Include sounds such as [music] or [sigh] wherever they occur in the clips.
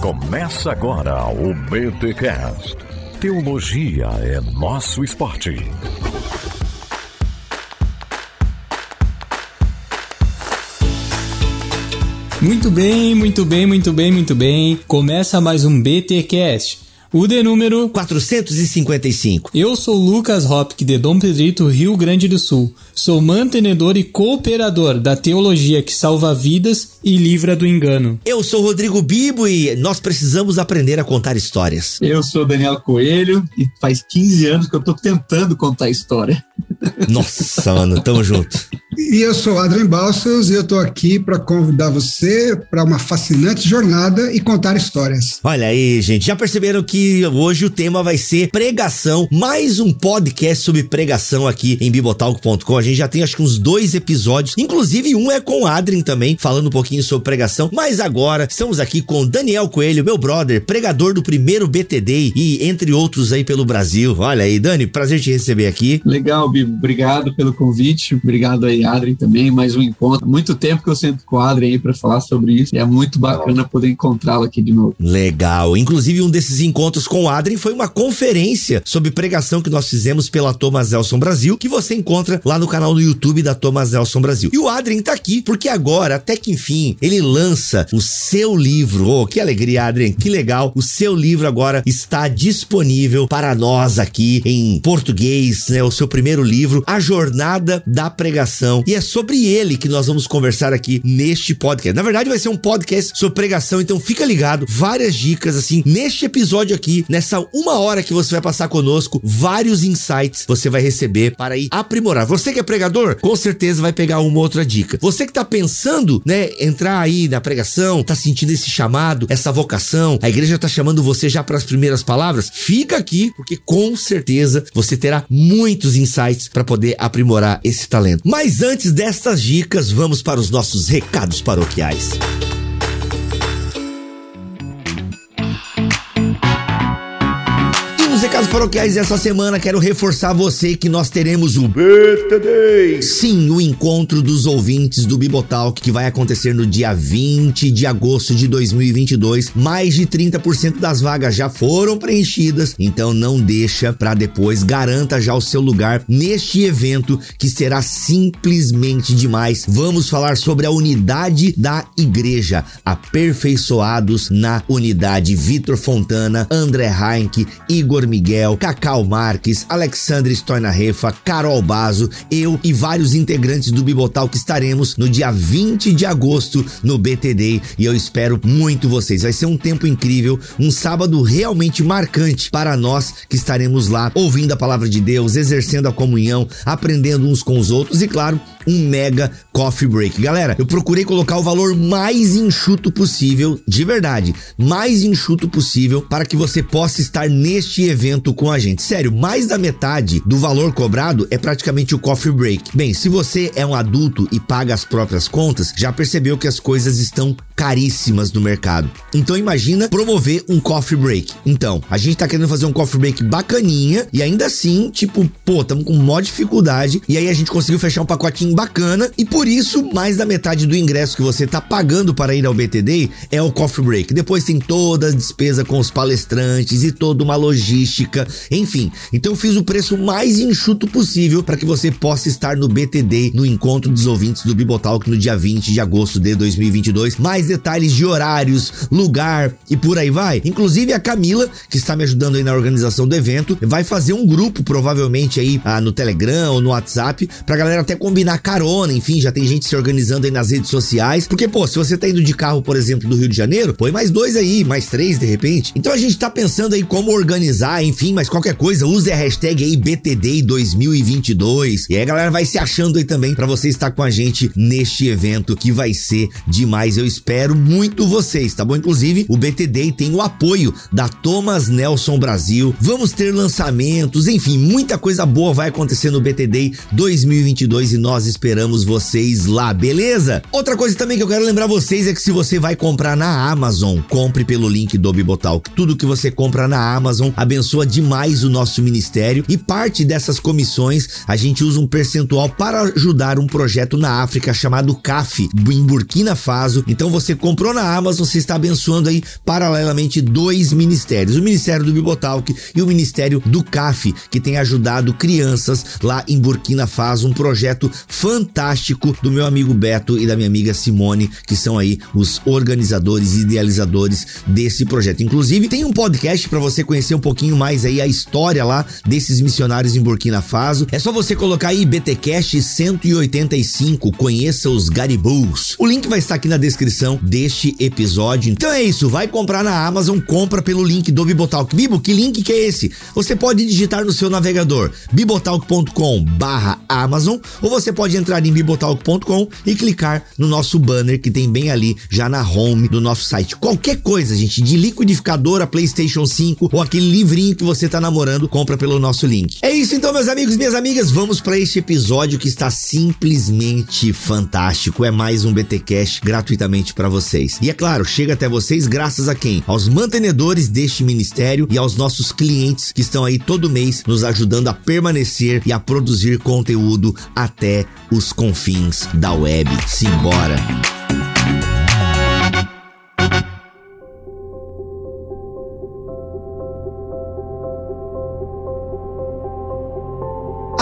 Começa agora o BTCast. Teologia é nosso esporte. Muito bem, muito bem, muito bem, muito bem. Começa mais um BTcast. O de número 455. Eu sou Lucas Hopk de Dom Pedrito, Rio Grande do Sul. Sou mantenedor e cooperador da teologia que salva vidas e livra do engano. Eu sou Rodrigo Bibo e nós precisamos aprender a contar histórias. Eu sou Daniel Coelho e faz 15 anos que eu tô tentando contar história. Nossa, mano, tamo junto. [laughs] E eu sou Adrian Balsos e eu tô aqui para convidar você para uma fascinante jornada e contar histórias. Olha aí, gente, já perceberam que hoje o tema vai ser pregação, mais um podcast sobre pregação aqui em bibotalk.com. A gente já tem acho que uns dois episódios, inclusive um é com o Adrien também, falando um pouquinho sobre pregação, mas agora estamos aqui com Daniel Coelho, meu brother, pregador do primeiro BTD e entre outros aí pelo Brasil. Olha aí, Dani, prazer te receber aqui. Legal, Bibo, obrigado pelo convite, obrigado aí, Adrien também, mais um encontro. Muito tempo que eu sento com o Adrien aí para falar sobre isso e é muito bacana poder encontrá-lo aqui de novo. Legal. Inclusive, um desses encontros com o Adrien foi uma conferência sobre pregação que nós fizemos pela Thomas Nelson Brasil, que você encontra lá no canal do YouTube da Thomas Nelson Brasil. E o Adrien tá aqui porque agora, até que enfim, ele lança o seu livro. Oh, que alegria, Adrien, que legal. O seu livro agora está disponível para nós aqui em português, né? O seu primeiro livro, A Jornada da Pregação. E é sobre ele que nós vamos conversar aqui neste podcast. Na verdade, vai ser um podcast sobre pregação, então fica ligado. Várias dicas, assim, neste episódio aqui, nessa uma hora que você vai passar conosco, vários insights você vai receber para ir aprimorar. Você que é pregador, com certeza vai pegar uma outra dica. Você que tá pensando, né, entrar aí na pregação, tá sentindo esse chamado, essa vocação, a igreja tá chamando você já para as primeiras palavras, fica aqui, porque com certeza você terá muitos insights para poder aprimorar esse talento. Mas antes destas dicas, vamos para os nossos recados paroquiais. Recados paroquiais dessa semana, quero reforçar você que nós teremos o BTD. Sim, o encontro dos ouvintes do Bibotalk que vai acontecer no dia 20 de agosto de 2022. Mais de 30% das vagas já foram preenchidas, então não deixa para depois, garanta já o seu lugar neste evento que será simplesmente demais. Vamos falar sobre a unidade da igreja, aperfeiçoados na unidade. Vitor Fontana, André Heinck, Igor Miguel, Cacau Marques, Alexandre Stornarefa, Carol Bazo, eu e vários integrantes do Bibotal que estaremos no dia 20 de agosto no BTD e eu espero muito vocês. Vai ser um tempo incrível, um sábado realmente marcante para nós que estaremos lá ouvindo a palavra de Deus, exercendo a comunhão, aprendendo uns com os outros e claro, um mega coffee break. Galera, eu procurei colocar o valor mais enxuto possível, de verdade, mais enxuto possível para que você possa estar neste evento com a gente. Sério, mais da metade do valor cobrado é praticamente o coffee break. Bem, se você é um adulto e paga as próprias contas, já percebeu que as coisas estão caríssimas no mercado. Então imagina promover um coffee break. Então, a gente tá querendo fazer um coffee break bacaninha e ainda assim, tipo, pô, estamos com maior dificuldade e aí a gente conseguiu fechar um pacotinho bacana e por isso mais da metade do ingresso que você tá pagando para ir ao BTD é o coffee break. Depois tem toda a despesa com os palestrantes e toda uma logística, enfim. Então eu fiz o preço mais enxuto possível para que você possa estar no BTD, no encontro dos ouvintes do Bibotalk no dia 20 de agosto de 2022. Mais detalhes de horários, lugar e por aí vai. Inclusive a Camila, que está me ajudando aí na organização do evento, vai fazer um grupo provavelmente aí ah, no Telegram ou no WhatsApp pra galera até combinar carona, enfim, já tem gente se organizando aí nas redes sociais. Porque, pô, se você tá indo de carro, por exemplo, do Rio de Janeiro, põe mais dois aí, mais três de repente. Então a gente tá pensando aí como organizar, enfim, mas qualquer coisa, use a hashtag aí BTD 2022. E aí a galera vai se achando aí também para você estar com a gente neste evento que vai ser demais. Eu espero muito vocês, tá bom? Inclusive, o BTD tem o apoio da Thomas Nelson Brasil. Vamos ter lançamentos, enfim, muita coisa boa vai acontecer no BTD 2022 e nós esperamos vocês lá, beleza? Outra coisa também que eu quero lembrar vocês é que se você vai comprar na Amazon, compre pelo link do Bibotalk. Tudo que você compra na Amazon abençoa demais o nosso ministério e parte dessas comissões a gente usa um percentual para ajudar um projeto na África chamado CAF, em Burkina Faso. Então você comprou na Amazon, você está abençoando aí paralelamente dois ministérios, o Ministério do Bibotalk e o Ministério do CAF, que tem ajudado crianças lá em Burkina Faso, um projeto fantástico do meu amigo Beto e da minha amiga Simone, que são aí os organizadores e idealizadores desse projeto. Inclusive, tem um podcast para você conhecer um pouquinho mais aí a história lá desses missionários em Burkina Faso. É só você colocar aí BTcast 185, conheça os Garibus. O link vai estar aqui na descrição deste episódio. Então é isso, vai comprar na Amazon, compra pelo link do Bibotalk. Bibo, que link que é esse? Você pode digitar no seu navegador bibotalk.com/amazon ou você pode entrar em bibotalk.com e clicar no nosso banner que tem bem ali já na home do nosso site. Qualquer coisa, gente, de liquidificador a PlayStation 5 ou aquele livrinho que você tá namorando, compra pelo nosso link. É isso então, meus amigos, minhas amigas, vamos para este episódio que está simplesmente fantástico. É mais um BT Cash gratuitamente para vocês. E é claro, chega até vocês graças a quem? Aos mantenedores deste ministério e aos nossos clientes que estão aí todo mês nos ajudando a permanecer e a produzir conteúdo até os confins da web. Simbora!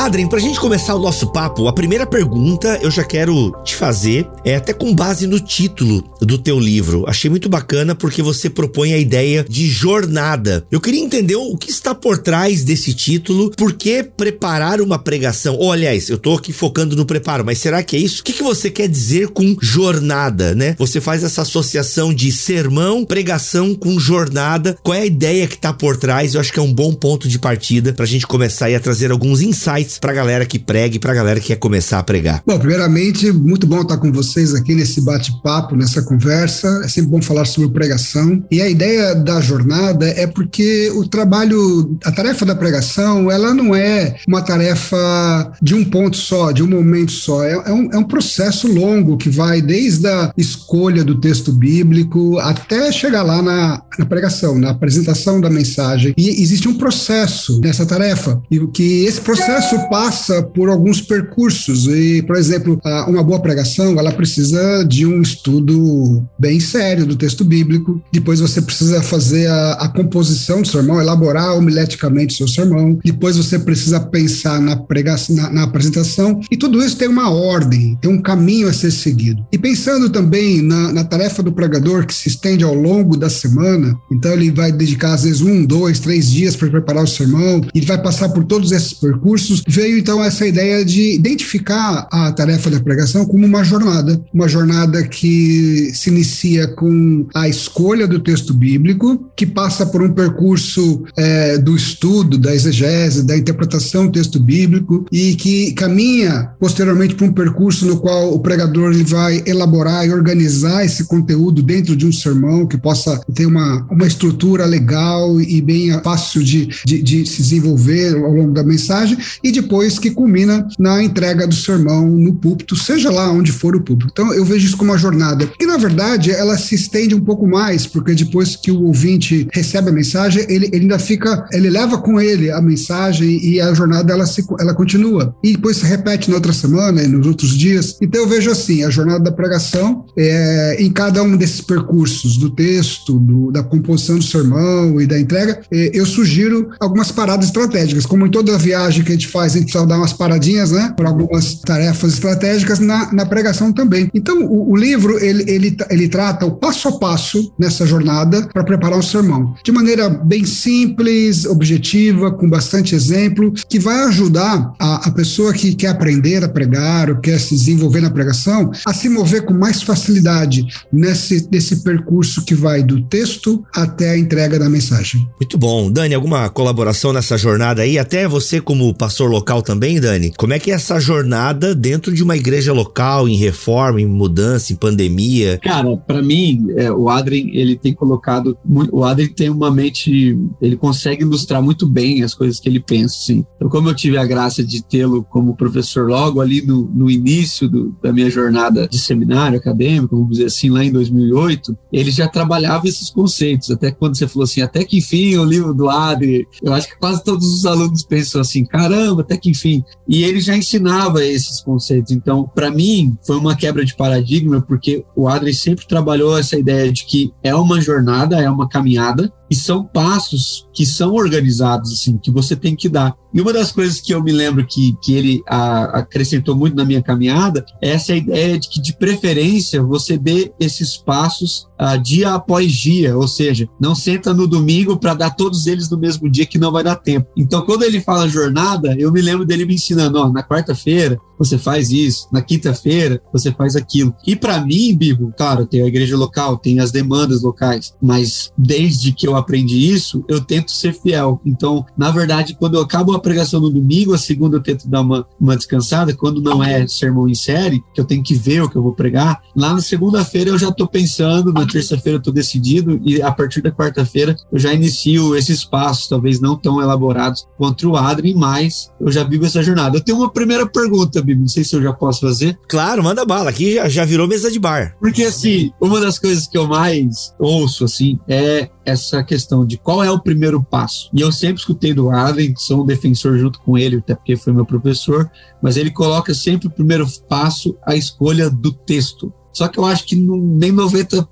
Adrien, pra gente começar o nosso papo, a primeira pergunta eu já quero te fazer, é até com base no título do teu livro. Achei muito bacana porque você propõe a ideia de jornada. Eu queria entender o que está por trás desse título, por que preparar uma pregação? Ou, aliás, eu tô aqui focando no preparo, mas será que é isso? O que, que você quer dizer com jornada, né? Você faz essa associação de sermão, pregação com jornada. Qual é a ideia que tá por trás? Eu acho que é um bom ponto de partida pra gente começar a trazer alguns insights para pra galera que prega e pra galera que quer começar a pregar? Bom, primeiramente, muito bom estar com vocês aqui nesse bate-papo, nessa conversa. É sempre bom falar sobre pregação. E a ideia da jornada é porque o trabalho, a tarefa da pregação, ela não é uma tarefa de um ponto só, de um momento só. É, é, um, é um processo longo que vai desde a escolha do texto bíblico até chegar lá na, na pregação, na apresentação da mensagem. E existe um processo nessa tarefa. E que esse processo passa por alguns percursos e, por exemplo, uma boa pregação, ela precisa de um estudo bem sério do texto bíblico. Depois você precisa fazer a, a composição do sermão, elaborar homileticamente o seu sermão. Depois você precisa pensar na pregação, na, na apresentação. E tudo isso tem uma ordem, tem um caminho a ser seguido. E pensando também na, na tarefa do pregador que se estende ao longo da semana, então ele vai dedicar às vezes um, dois, três dias para preparar o sermão. Ele vai passar por todos esses percursos veio então essa ideia de identificar a tarefa da pregação como uma jornada, uma jornada que se inicia com a escolha do texto bíblico, que passa por um percurso é, do estudo, da exegese, da interpretação do texto bíblico e que caminha posteriormente para um percurso no qual o pregador ele vai elaborar e organizar esse conteúdo dentro de um sermão que possa ter uma, uma estrutura legal e bem fácil de, de, de se desenvolver ao longo da mensagem. E depois que culmina na entrega do sermão no púlpito, seja lá onde for o púlpito. Então eu vejo isso como uma jornada, que na verdade ela se estende um pouco mais, porque depois que o ouvinte recebe a mensagem, ele, ele ainda fica, ele leva com ele a mensagem e a jornada ela, se, ela continua. E depois se repete na outra semana e nos outros dias. Então eu vejo assim, a jornada da pregação é, em cada um desses percursos do texto, do, da composição do sermão e da entrega, é, eu sugiro algumas paradas estratégicas, como em toda viagem que a gente faz, a gente precisa dar umas paradinhas, né, para algumas tarefas estratégicas na, na pregação também. Então, o, o livro, ele, ele, ele trata o passo a passo nessa jornada para preparar um sermão, de maneira bem simples, objetiva, com bastante exemplo, que vai ajudar a, a pessoa que quer aprender a pregar ou quer se desenvolver na pregação a se mover com mais facilidade nesse, nesse percurso que vai do texto até a entrega da mensagem. Muito bom. Dani, alguma colaboração nessa jornada aí? Até você, como pastor local também, Dani. Como é que é essa jornada dentro de uma igreja local, em reforma, em mudança, em pandemia? Cara, para mim, é, o Adrien, ele tem colocado. O Adrien tem uma mente. Ele consegue ilustrar muito bem as coisas que ele pensa, assim. Então, como eu tive a graça de tê-lo como professor logo ali no, no início do, da minha jornada de seminário acadêmico, vamos dizer assim, lá em 2008, ele já trabalhava esses conceitos. Até quando você falou assim, até que enfim, o livro do Adrien, eu acho que quase todos os alunos pensam assim, caramba, até que enfim. E ele já ensinava esses conceitos. Então, para mim, foi uma quebra de paradigma, porque o Adrien sempre trabalhou essa ideia de que é uma jornada, é uma caminhada, e são passos que são organizados, assim, que você tem que dar. E uma das coisas que eu me lembro que, que ele a, acrescentou muito na minha caminhada é essa ideia de que, de preferência, você dê esses passos uh, dia após dia, ou seja, não senta no domingo para dar todos eles no mesmo dia que não vai dar tempo. Então, quando ele fala jornada, eu me lembro dele me ensinando, ó, na quarta-feira você faz isso, na quinta-feira você faz aquilo. E para mim, Bibo, claro, tem a igreja local, tem as demandas locais, mas desde que eu aprendi isso, eu tento ser fiel. Então, na verdade, quando eu acabo a pregação no domingo, a segunda eu tento dar uma, uma descansada, quando não é sermão em série, que eu tenho que ver o que eu vou pregar, lá na segunda-feira eu já tô pensando, na terça-feira eu tô decidido, e a partir da quarta-feira eu já inicio esses passos, talvez não tão elaborados quanto o Adrien, mas eu já vivo essa jornada. Eu tenho uma primeira pergunta, Bibi, não sei se eu já posso fazer. Claro, manda bala, aqui já, já virou mesa de bar. Porque, assim, uma das coisas que eu mais ouço, assim, é essa questão de qual é o primeiro passo. E eu sempre escutei do Adrien, sou um defensor junto com ele, até porque foi meu professor, mas ele coloca sempre o primeiro passo a escolha do texto. Só que eu acho que não, nem 90%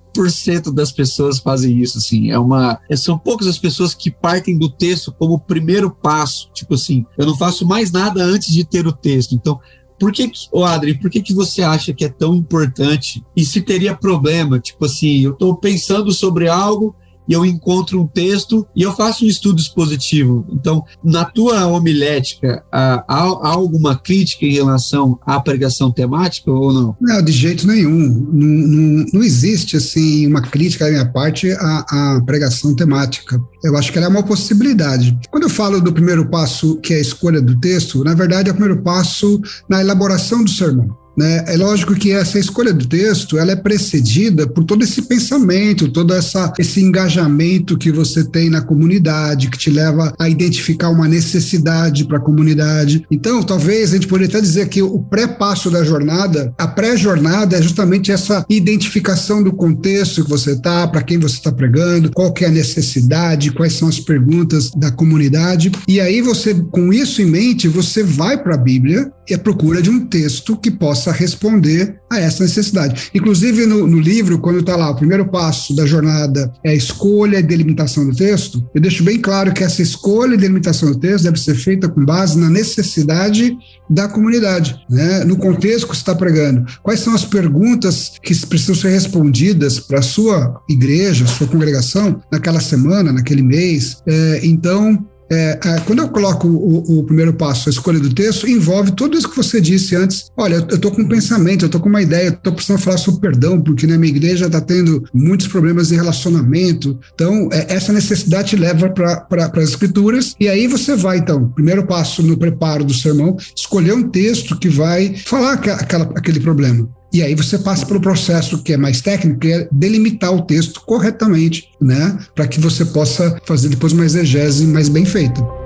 das pessoas fazem isso, assim. É uma. São poucas as pessoas que partem do texto como primeiro passo. Tipo assim, eu não faço mais nada antes de ter o texto. Então, por que, ô Adri, por que, que você acha que é tão importante? E se teria problema? Tipo assim, eu estou pensando sobre algo e eu encontro um texto e eu faço um estudo expositivo. Então, na tua homilética, há, alguma crítica em relação à pregação temática ou não? Não, de jeito nenhum. Não, não, não existe, assim, uma crítica da minha parte à, à pregação temática. Eu acho que ela é uma possibilidade. Quando eu falo do primeiro passo, que é a escolha do texto, na verdade é o primeiro passo na elaboração do sermão. Né? É lógico que essa escolha do texto ela é precedida por todo esse pensamento, todo essa, esse engajamento que você tem na comunidade, que te leva a identificar uma necessidade para a comunidade. Então, talvez a gente poderia até dizer que o pré-passo da jornada, a pré-jornada é justamente essa identificação do contexto que você está, para quem você está pregando, qual que é a necessidade, quais são as perguntas da comunidade. E aí você, com isso em mente, você vai para a Bíblia e a procura de um texto que possa responder a essa necessidade. Inclusive, no, no livro, quando está lá, o primeiro passo da jornada é a escolha e delimitação do texto, eu deixo bem claro que essa escolha e delimitação do texto deve ser feita com base na necessidade da comunidade, né? no contexto que você está pregando. Quais são as perguntas que precisam ser respondidas para a sua igreja, sua congregação, naquela semana, naquele mês? É, então, é, é, quando eu coloco o, o, primeiro passo, a escolha do texto, envolve tudo isso que você disse antes. Olha, eu estou com um pensamento, eu estou com uma ideia, estou precisando falar sobre perdão, porque na minha igreja está tendo muitos problemas de relacionamento. Então, é, essa necessidade te leva para as escrituras, e aí você vai, então, primeiro passo no preparo do sermão, escolher um texto que vai falar aquela, aquele problema. E aí você passa pelo processo que é mais técnico, que é delimitar o texto corretamente, né? Para que você possa fazer depois uma exegese mais bem feita.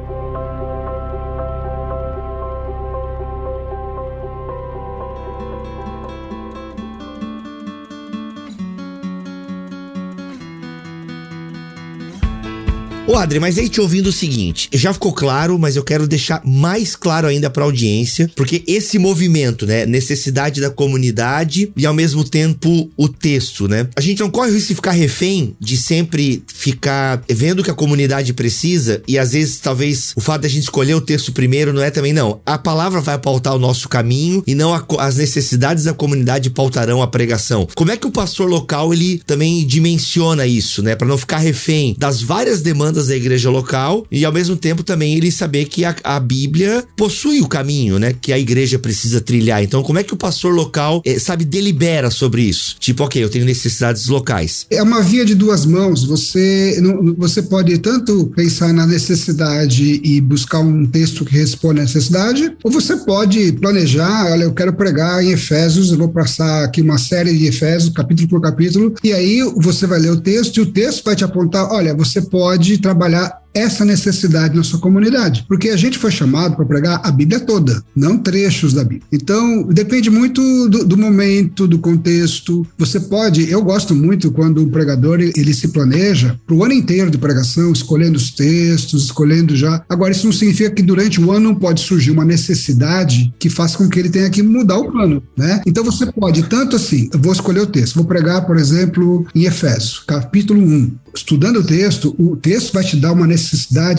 Ô Adri, mas aí te ouvindo o seguinte, já ficou claro, mas eu quero deixar mais claro ainda pra audiência, porque esse movimento, né, necessidade da comunidade e ao mesmo tempo o texto, né? A gente não corre o risco de ficar refém de sempre ficar vendo o que a comunidade precisa e às vezes talvez o fato da gente escolher o texto primeiro não é também não. A palavra vai pautar o nosso caminho e não a, as necessidades da comunidade pautarão a pregação. Como é que o pastor local ele também dimensiona isso, né, para não ficar refém das várias demandas demandas da igreja local e ao mesmo tempo também ele saber que a, a Bíblia possui o caminho, né, que a igreja precisa trilhar. Então, como é que o pastor local, é, sabe, delibera sobre isso? Tipo, ok, eu tenho necessidades locais. É uma via de duas mãos. Você, não, você pode tanto pensar na necessidade e buscar um texto que responda à necessidade, ou você pode planejar, olha, eu quero pregar em Efésios, eu vou passar aqui uma série de Efésios, capítulo por capítulo, e aí você vai ler o texto e o texto vai te apontar, olha, você pode trabalhar essa necessidade na sua comunidade, porque a gente foi chamado para pregar a Bíblia toda, não trechos da Bíblia. Então, depende muito do, do, momento, do contexto. Você pode, eu gosto muito quando o pregador ele se planeja para o ano inteiro de pregação, escolhendo os textos, escolhendo já. Agora, isso não significa que durante o ano não pode surgir uma necessidade que faça com que ele tenha que mudar o plano, né? Então, você pode tanto assim, vou escolher o texto, vou pregar, por exemplo, em Efésios, capítulo 1 estudando o texto, o texto vai te dar uma necessidade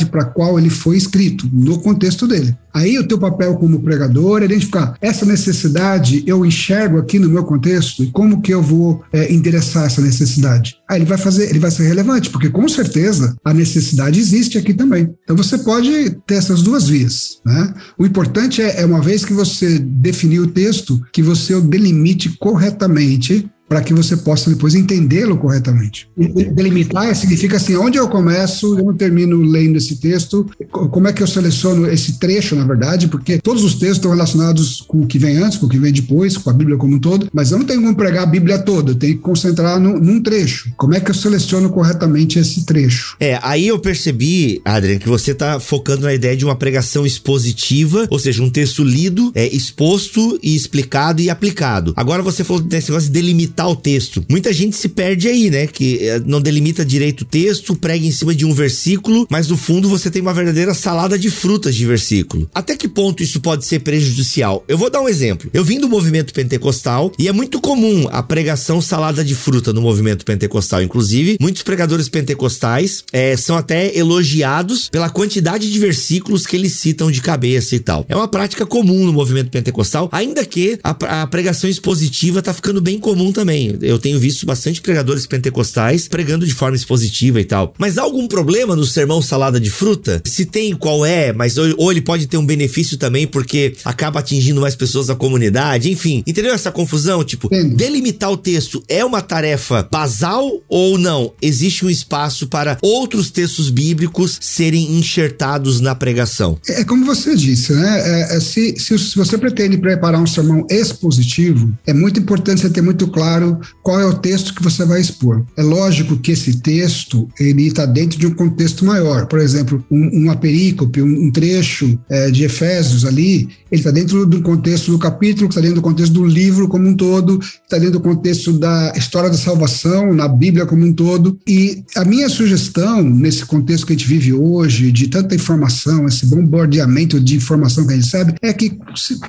para a qual ele foi escrito, no contexto dele. Aí o teu papel como pregador é identificar essa necessidade eu enxergo aqui no meu contexto e como que eu vou é, endereçar essa necessidade. Aí ele vai fazer, ele vai ser relevante, porque com certeza a necessidade existe aqui também. Então você pode ter essas duas vias. Né? O importante é, é uma vez que você definiu o texto, que você o delimite corretamente para que você possa depois entendê-lo corretamente. Delimitar significa assim, onde eu começo, eu termino lendo esse texto, como é que eu seleciono esse trecho, na verdade, porque todos os textos estão relacionados com o que vem antes, com o que vem depois, com a Bíblia como um todo, mas eu não tenho como pregar a Bíblia toda, eu tenho que concentrar no, num trecho. Como é que eu seleciono corretamente esse trecho? É, aí eu percebi, Adrian, que você está focando na ideia de uma pregação expositiva, ou seja, um texto lido, é, exposto e explicado e aplicado. Agora você falou desse negócio de delimitar o texto. Muita gente se perde aí, né? Que eh, não delimita direito o texto, prega em cima de um versículo, mas no fundo você tem uma verdadeira salada de frutas de versículo. Até que ponto isso pode ser prejudicial? Eu vou dar um exemplo. Eu vim do movimento pentecostal e é muito comum a pregação salada de fruta no movimento pentecostal. Inclusive, muitos pregadores pentecostais é, são até elogiados pela quantidade de versículos que eles citam de cabeça e tal. É uma prática comum no movimento pentecostal, ainda que a, a pregação expositiva tá ficando bem comum também também. Eu tenho visto bastante pregadores pentecostais pregando de forma expositiva e tal. Mas há algum problema no sermão salada de fruta? Se tem, qual é? Mas ou, ele pode ter um benefício também porque acaba atingindo mais pessoas da comunidade, enfim. Entendeu essa confusão? Tipo, delimitar o texto é uma tarefa basal ou não? Existe um espaço para outros textos bíblicos serem enxertados na pregação? É, é como você disse, né? É, é, se, se, se você pretende preparar um sermão expositivo, é muito importante você ter muito claro claro qual é o texto que você vai expor. É lógico que esse texto ele está dentro de um contexto maior. Por exemplo, um, uma perícope, um, um trecho é, de Efésios ali, ele está dentro do contexto do capítulo, está dentro do contexto do livro como um todo, está dentro do contexto da história da salvação na Bíblia como um todo. E a minha sugestão nesse contexto que a gente vive hoje, de tanta informação, esse bombardeamento de informação que a gente recebe, é que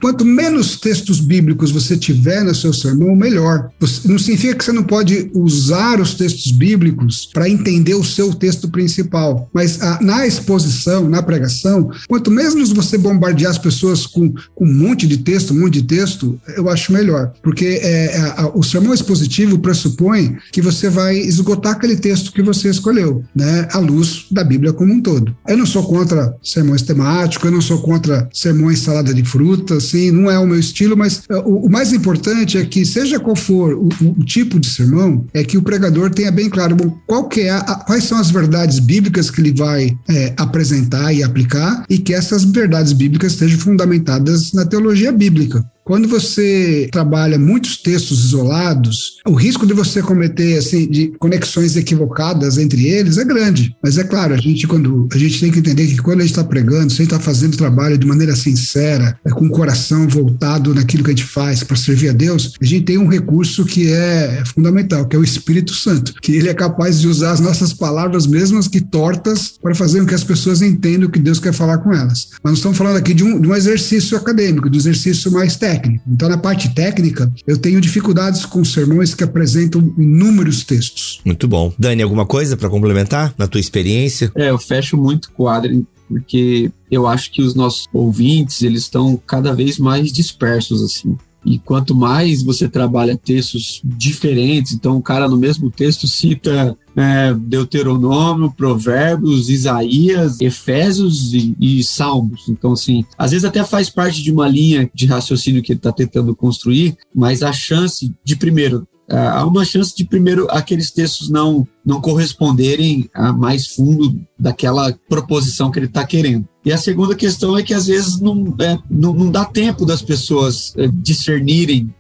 quanto menos textos bíblicos você tiver no seu sermão, melhor. Você não significa que você não pode usar os textos bíblicos para entender o seu texto principal, mas a, na exposição, na pregação, quanto menos você bombardear as pessoas com, com um monte de texto, um monte de texto, eu acho melhor, porque é, a, a, o sermão expositivo pressupõe que você vai esgotar aquele texto que você escolheu, né, à luz da Bíblia como um todo. Eu não sou contra sermões temáticos, eu não sou contra sermões salada de fruta, assim, não é o meu estilo, mas é, o, o mais importante é que seja qual for o, o, tipo de sermão é que o pregador tenha bem claro bom, qual que é a, quais são as verdades bíblicas que ele vai é, apresentar e aplicar e que essas verdades bíblicas estejam fundamentadas na teologia bíblica. Quando você trabalha muitos textos isolados, o risco de você cometer assim de conexões equivocadas entre eles é grande. Mas é claro, a gente quando a gente tem que entender que quando a gente está pregando, se a gente está fazendo trabalho de maneira sincera, é, com o coração voltado naquilo que a gente faz para servir a Deus, a gente tem um recurso que é fundamental, que é o Espírito Santo, que ele é capaz de usar as nossas palavras mesmas que tortas para fazer com que as pessoas entendam o que Deus quer falar com elas. Mas nós estamos falando aqui de um, de um exercício acadêmico, de um exercício mais técnico técnico. Então, na parte técnica, eu tenho dificuldades com sermões que apresentam inúmeros textos. Muito bom. Dani, alguma coisa para complementar na tua experiência? É, eu fecho muito com o Adrien, porque eu acho que os nossos ouvintes, eles estão cada vez mais dispersos, assim. E quanto mais você trabalha textos diferentes, então o cara no mesmo texto cita é, Deuteronômio, Provérbios, Isaías, Efésios e, e, Salmos. Então, assim, às vezes até faz parte de uma linha de raciocínio que ele está tentando construir, mas a chance de, primeiro, é, há uma chance de, primeiro, aqueles textos não, não corresponderem a mais fundo daquela proposição que ele está querendo. E a segunda questão é que às vezes não, é, não, não, dá tempo das pessoas é, discernirem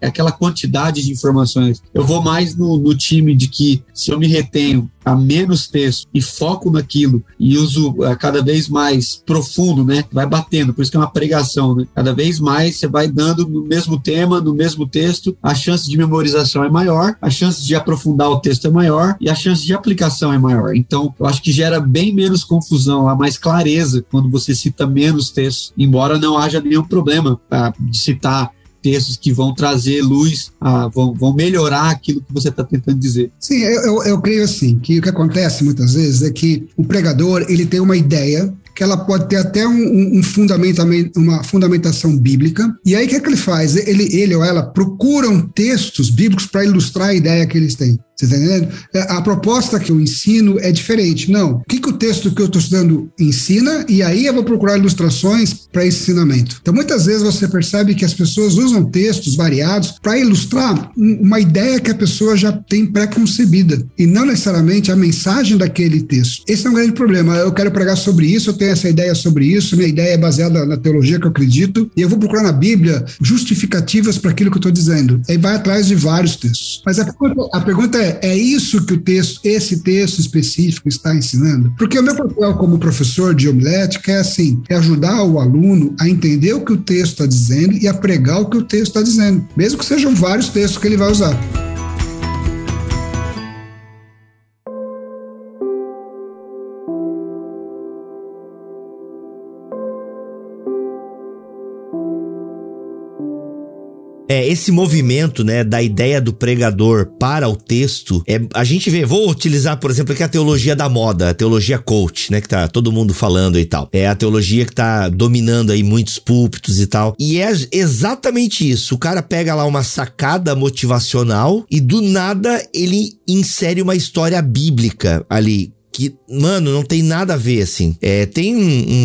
aquela quantidade de informações. Eu vou mais no, no, time de que se eu me retenho a menos texto e foco naquilo e uso uh, cada vez mais profundo, né? Vai batendo, por isso que é uma pregação, né? Cada vez mais você vai dando no mesmo tema, no mesmo texto, a chance de memorização é maior, a chance de aprofundar o texto é maior e a chance de aplicação é maior. Então, eu acho que gera bem menos confusão, há mais clareza quando você cita menos textos, embora não haja nenhum problema uh, de citar textos que vão trazer luz, a, vão, vão melhorar aquilo que você está tentando dizer. Sim, eu, eu, eu, creio assim, que o que acontece muitas vezes é que o pregador, ele tem uma ideia que ela pode ter até um, um fundamentamento, uma fundamentação bíblica. E aí o que, é que ele faz? Ele, ele ou ela procuram textos bíblicos para ilustrar a ideia que eles têm. Você está entendendo? É, a proposta que eu ensino é diferente. Não. O que, que o texto que eu estou estudando ensina? E aí eu vou procurar ilustrações para esse ensinamento. Então, muitas vezes você percebe que as pessoas usam textos variados para ilustrar uma ideia que a pessoa já tem pré-concebida e não necessariamente a mensagem daquele texto. Esse é um grande problema. Eu quero pregar sobre isso, eu tenho essa ideia sobre isso, minha ideia é baseada na teologia que eu acredito e eu vou procurar na Bíblia justificativas para aquilo que eu estou dizendo. Aí vai atrás de vários textos. Mas a pergunta, a pergunta é é, isso que o texto, esse texto específico está ensinando? Porque o meu papel como professor de homilética é assim, é ajudar o aluno a entender o que o texto está dizendo e a pregar o que o texto está dizendo, mesmo que sejam vários textos que ele vai usar. É, esse movimento, né, da ideia do pregador para o texto, é, a gente vê, vou utilizar, por exemplo, aqui a teologia da moda, a teologia coach, né, que tá todo mundo falando e tal. É a teologia que tá dominando aí muitos púlpitos e tal. E é exatamente isso. O cara pega lá uma sacada motivacional e do nada ele insere uma história bíblica ali que, mano, não tem nada a ver, assim. É, tem um,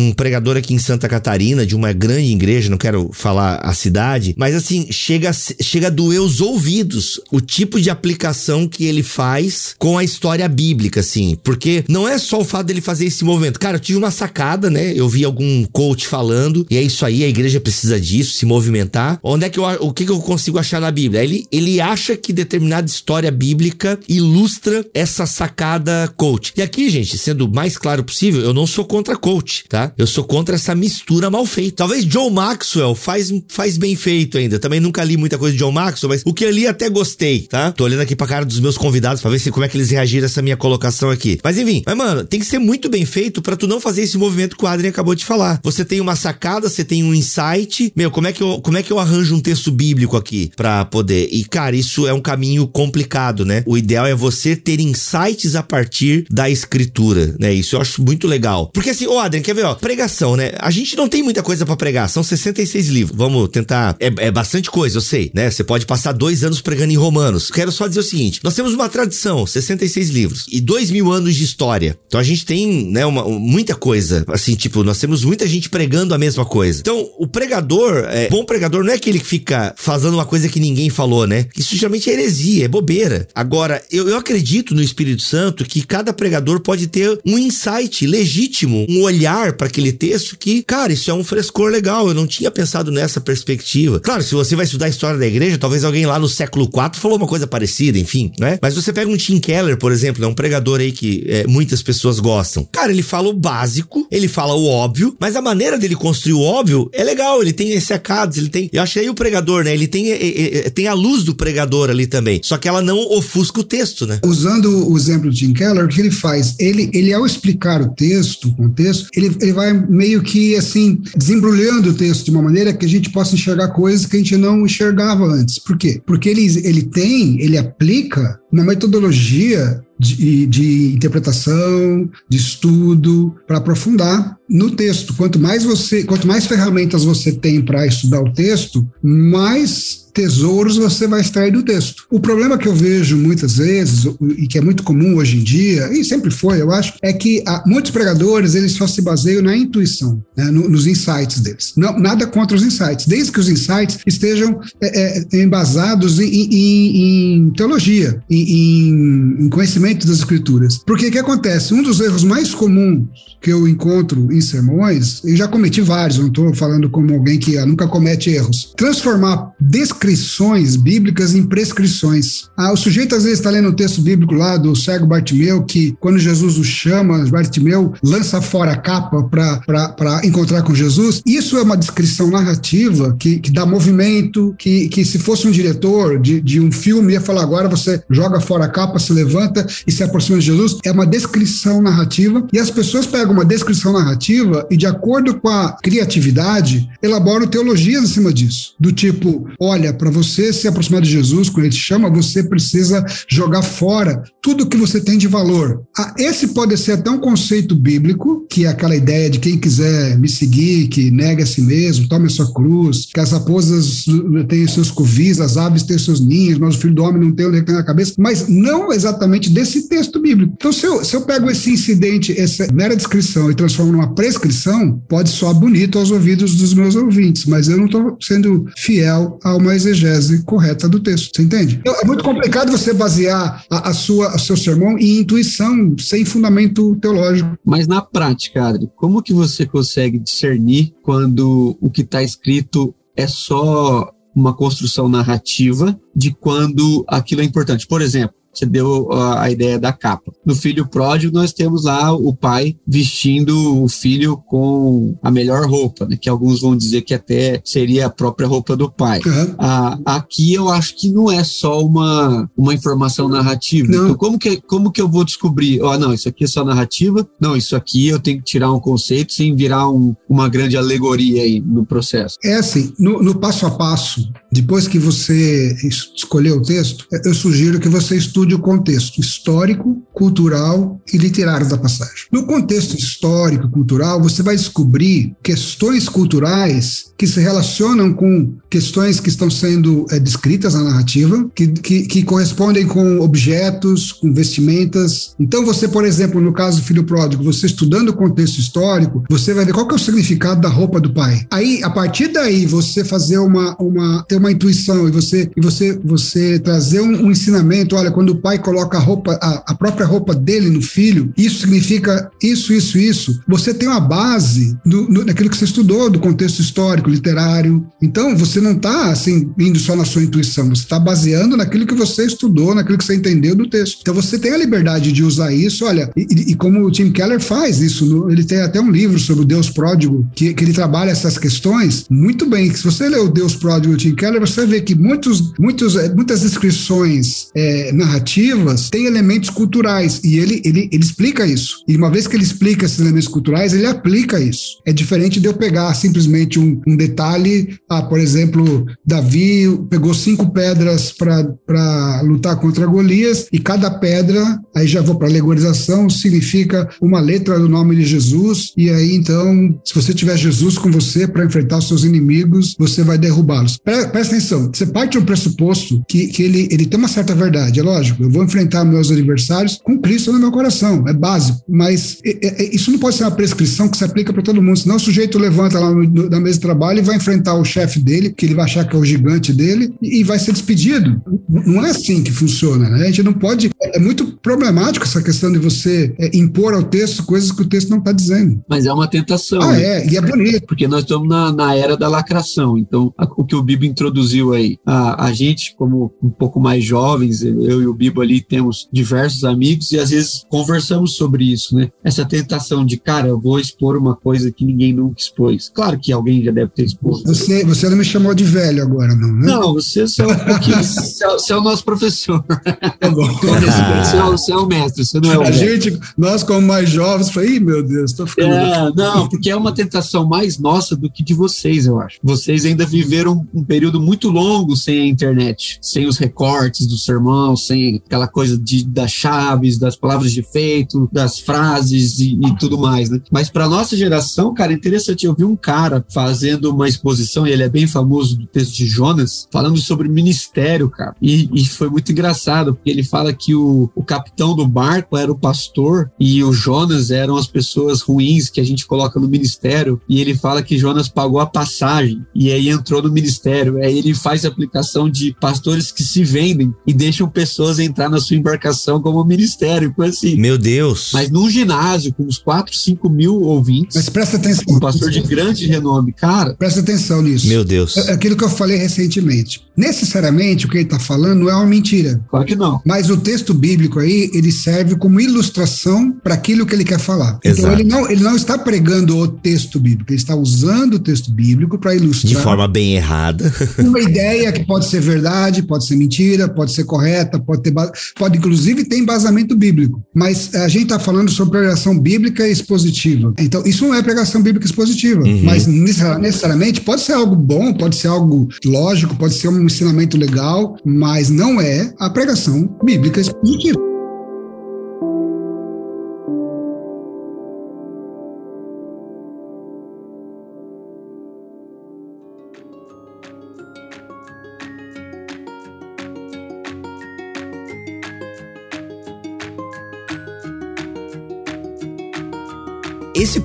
um, pregador aqui em Santa Catarina, de uma grande igreja, não quero falar a cidade, mas assim, chega, chega a doer os ouvidos o tipo de aplicação que ele faz com a história bíblica, assim. Porque não é só o fato dele fazer esse movimento. Cara, eu tive uma sacada, né? Eu vi algum coach falando, e é isso aí, a igreja precisa disso, se movimentar. Onde é que eu, o que, eu consigo achar na Bíblia? Ele, ele acha que determinada história bíblica ilustra essa sacada coach. E aqui gente, sendo o mais claro possível, eu não sou contra coach, tá? Eu sou contra essa mistura mal feita. Talvez John Maxwell faz, faz bem feito ainda. Também nunca li muita coisa de John Maxwell, mas o que eu li até gostei, tá? Tô olhando aqui pra cara dos meus convidados pra ver se, como é que eles reagiram a essa minha colocação aqui. Mas enfim, mas mano, tem que ser muito bem feito para tu não fazer esse movimento que o Adrien acabou de falar. Você tem uma sacada, você tem um insight. Meu, como é que eu, como é que eu arranjo um texto bíblico aqui pra poder? E cara, isso é um caminho complicado, né? O ideal é você ter insights a partir da escritura escritura, né? Isso eu acho muito legal. Porque assim, ô Adrian, quer ver, ó, pregação, né? A gente não tem muita coisa para pregar, são 66 livros. Vamos tentar. É, é, bastante coisa, eu sei, né? Você pode passar dois anos pregando em Romanos. Quero só dizer o seguinte: nós temos uma tradição, 66 livros, e dois mil anos de história. Então a gente tem, né, uma, muita coisa. Assim, tipo, nós temos muita gente pregando a mesma coisa. Então, o pregador, é, bom pregador, não é aquele que fica fazendo uma coisa que ninguém falou, né? Isso geralmente é heresia, é bobeira. Agora, eu, eu acredito no Espírito Santo que cada pregador pode ter um insight legítimo, um olhar para aquele texto que, cara, isso é um frescor legal. Eu não tinha pensado nessa perspectiva. Claro, se você vai estudar a história da igreja, talvez alguém lá no século IV falou uma coisa parecida, enfim, né? Mas você pega um Tim Keller, por exemplo, é um pregador aí que é, muitas pessoas gostam. Cara, ele fala o básico, ele fala o óbvio, mas a maneira dele construir o óbvio é legal. Ele tem esse acados, ele tem. Eu achei o pregador, né? Ele tem, é, é, é, tem a luz do pregador ali também. Só que ela não ofusca o texto, né? Usando o exemplo de Tim Keller, o que ele faz? Ele, ele ao explicar o texto, o contexto, ele, ele vai meio que assim, desembrulhando o texto de uma maneira que a gente possa enxergar coisas que a gente não enxergava antes. Por quê? Porque ele, ele tem, ele aplica uma metodologia de, de interpretação, de estudo, para aprofundar no texto. Quanto mais você, quanto mais ferramentas você tem para estudar o texto, mais tesouros você vai extrair do texto. O problema que eu vejo muitas vezes, e que é muito comum hoje em dia, e sempre foi, eu acho, é que ah, muitos pregadores eles só se baseiam na intuição, né, no, nos insights deles. Não, nada contra os insights, desde que os insights estejam é, é, embasados em, em, em teologia, em, em, conhecimento das escrituras. Porque o que acontece? Um dos erros mais comuns que eu encontro em sermões, e já cometi vários, não estou falando como alguém que nunca comete erros, transformar descrições bíblicas em prescrições. Ah, o sujeito às vezes está lendo o texto bíblico lá do cego Bartimeu, que quando Jesus o chama, Bartimeu lança fora a capa para encontrar com Jesus. Isso é uma descrição narrativa que, que dá movimento, que, que se fosse um diretor de, de um filme ia falar agora você joga fora a capa, se levanta e se aproxima de Jesus. É uma descrição narrativa e as pessoas pegam uma descrição narrativa e de acordo com a criatividade elaboram teologias em cima disso. Do tipo, olha, para você se aproximar de Jesus, quando ele te chama, você precisa jogar fora tudo que você tem de valor. Ah, esse pode ser até um conceito bíblico, que é aquela ideia de quem quiser me seguir, que nega a si mesmo, tome a sua cruz, que as raposas têm seus covis, as aves têm seus ninhos, mas o filho do homem não tem onde na cabeça, mas não exatamente desse texto bíblico. Então, se eu, se eu pego esse incidente, essa mera descrição e transformo numa prescrição, pode soar bonito aos ouvidos dos meus ouvintes, mas eu não estou sendo fiel a uma exegese correta do texto. Você entende? É muito complicado você basear a, a sua, seu sermão em intuição, sem fundamento teológico. Mas na prática, Adri, como que você consegue discernir quando o que está escrito é só uma construção narrativa de quando aquilo é importante? Por exemplo, você deu a ideia da capa. No filho pródigo, nós temos lá o pai vestindo o filho com a melhor roupa, né? que alguns vão dizer que até seria a própria roupa do pai. Uhum. Ah, aqui eu acho que não é só uma, uma informação narrativa. Não. Então, como que, como que eu vou descobrir? Oh, não, isso aqui é só narrativa? Não, isso aqui eu tenho que tirar um conceito sem virar um, uma grande alegoria aí no processo. É assim, no, no passo a passo, depois que você escolheu o texto, eu sugiro que você estude estude o contexto histórico, cultural e literário da passagem. No contexto histórico e cultural, você vai descobrir questões culturais que se relacionam com questões que estão sendo é, descritas na narrativa, que, que, que, correspondem com objetos, com vestimentas. Então, você, por exemplo, no caso do filho pródigo, você estudando o contexto histórico, você vai ver qual que é o significado da roupa do pai. Aí, a partir daí, você fazer uma, uma ter uma intuição e você, e você, você trazer um, um ensinamento. Olha, quando o pai coloca a roupa, a, a, própria roupa dele no filho, isso significa isso, isso, isso. Você tem uma base do, daquilo que você estudou, do contexto histórico, literário. Então, você não está assim, indo só na sua intuição, você está baseando naquilo que você estudou, naquilo que você entendeu do texto. Então, você tem a liberdade de usar isso, olha, e, e como o Tim Keller faz isso, no, ele tem até um livro sobre o Deus pródigo, que, que ele trabalha essas questões muito bem. Se você ler o Deus pródigo do Tim Keller, você ver que muitos, muitos, eh, muitas descrições é, narrativas narrativas têm elementos culturais e ele, ele, ele explica isso. E uma vez que ele explica esses elementos culturais, ele aplica isso. É diferente de eu pegar simplesmente um, um detalhe, ah, por exemplo, Davi pegou cinco pedras para lutar contra Golias e cada pedra, aí já vou para alegorização, significa uma letra do nome de Jesus e aí então, se você tiver Jesus com você para enfrentar os seus inimigos, você vai derrubá-los. Presta atenção, você parte um pressuposto que, que ele, ele tem uma certa verdade, é lógico, lógico, eu vou enfrentar meus adversários com Cristo no meu coração, é básico. Mas é, é, isso não pode ser uma prescrição que se aplica para todo mundo, senão o sujeito levanta lá na mesa de trabalho e vai enfrentar o chefe dele, que ele vai achar que é o gigante dele, e, vai ser despedido. Não é assim que funciona, né? A gente não pode. É, é muito problemático essa questão de você é, impor ao texto coisas que o texto não está dizendo. Mas é uma tentação. Ah, é, e é bonito. Porque nós estamos na, na era da lacração. Então, a, o que o Bibo introduziu aí, a, a gente, como um pouco mais jovens, eu e o Bibo ali temos diversos amigos e às vezes conversamos sobre isso, né? Essa tentação de, cara, eu vou expor uma coisa que ninguém nunca expôs. Claro que alguém já deve ter exposto. Você, você não me chamou de velho agora, não, né? Não, você só um pouquinho, você, é o nosso professor. [laughs] Tá bom. Você, é, você é o mestre, você não é o A gente, nós como mais jovens, falei, meu Deus, tô ficando... É, não, porque é uma tentação mais nossa do que de vocês, eu acho. Vocês ainda viveram um período muito longo sem a internet, sem os recortes do sermão, sem aquela coisa de, das chaves, das palavras de efeito, das frases e, e tudo mais, né? Mas para nossa geração, cara, é interessante. Eu vi um cara fazendo uma exposição, e ele é bem famoso do texto de Jonas, falando sobre ministério, cara. E, e foi muito engraçado, porque ele fala que o, o capitão do barco era o pastor e o Jonas eram as pessoas ruins que a gente coloca no ministério. E ele fala que Jonas pagou a passagem e aí entrou no ministério. Aí ele faz a aplicação de pastores que se vendem e deixam pessoas entrar na sua embarcação como ministério. Foi assim. Meu Deus. Mas num ginásio com uns 4, 5 mil ouvintes. Mas presta atenção. Um pastor de grande renome, cara. Presta atenção nisso. Meu Deus. É aquilo que eu falei recentemente. Necessariamente o que ele está falando não é uma mentira. Claro que não. Mas o texto bíblico aí, ele serve como ilustração para aquilo que ele quer falar. Então, Exato. Então ele não, ele não está pregando o texto bíblico, ele está usando o texto bíblico para ilustrar. De forma bem errada. Uma ideia que pode ser verdade, pode ser mentira, pode ser correta, pode ter pode inclusive ter embasamento bíblico. Mas a gente está falando sobre pregação bíblica expositiva. Então, isso não é pregação bíblica expositiva. Uhum. Mas necessariamente pode ser algo bom, pode ser algo lógico, pode ser um ensinamento legal, mas não é a pregação bíblica expositiva.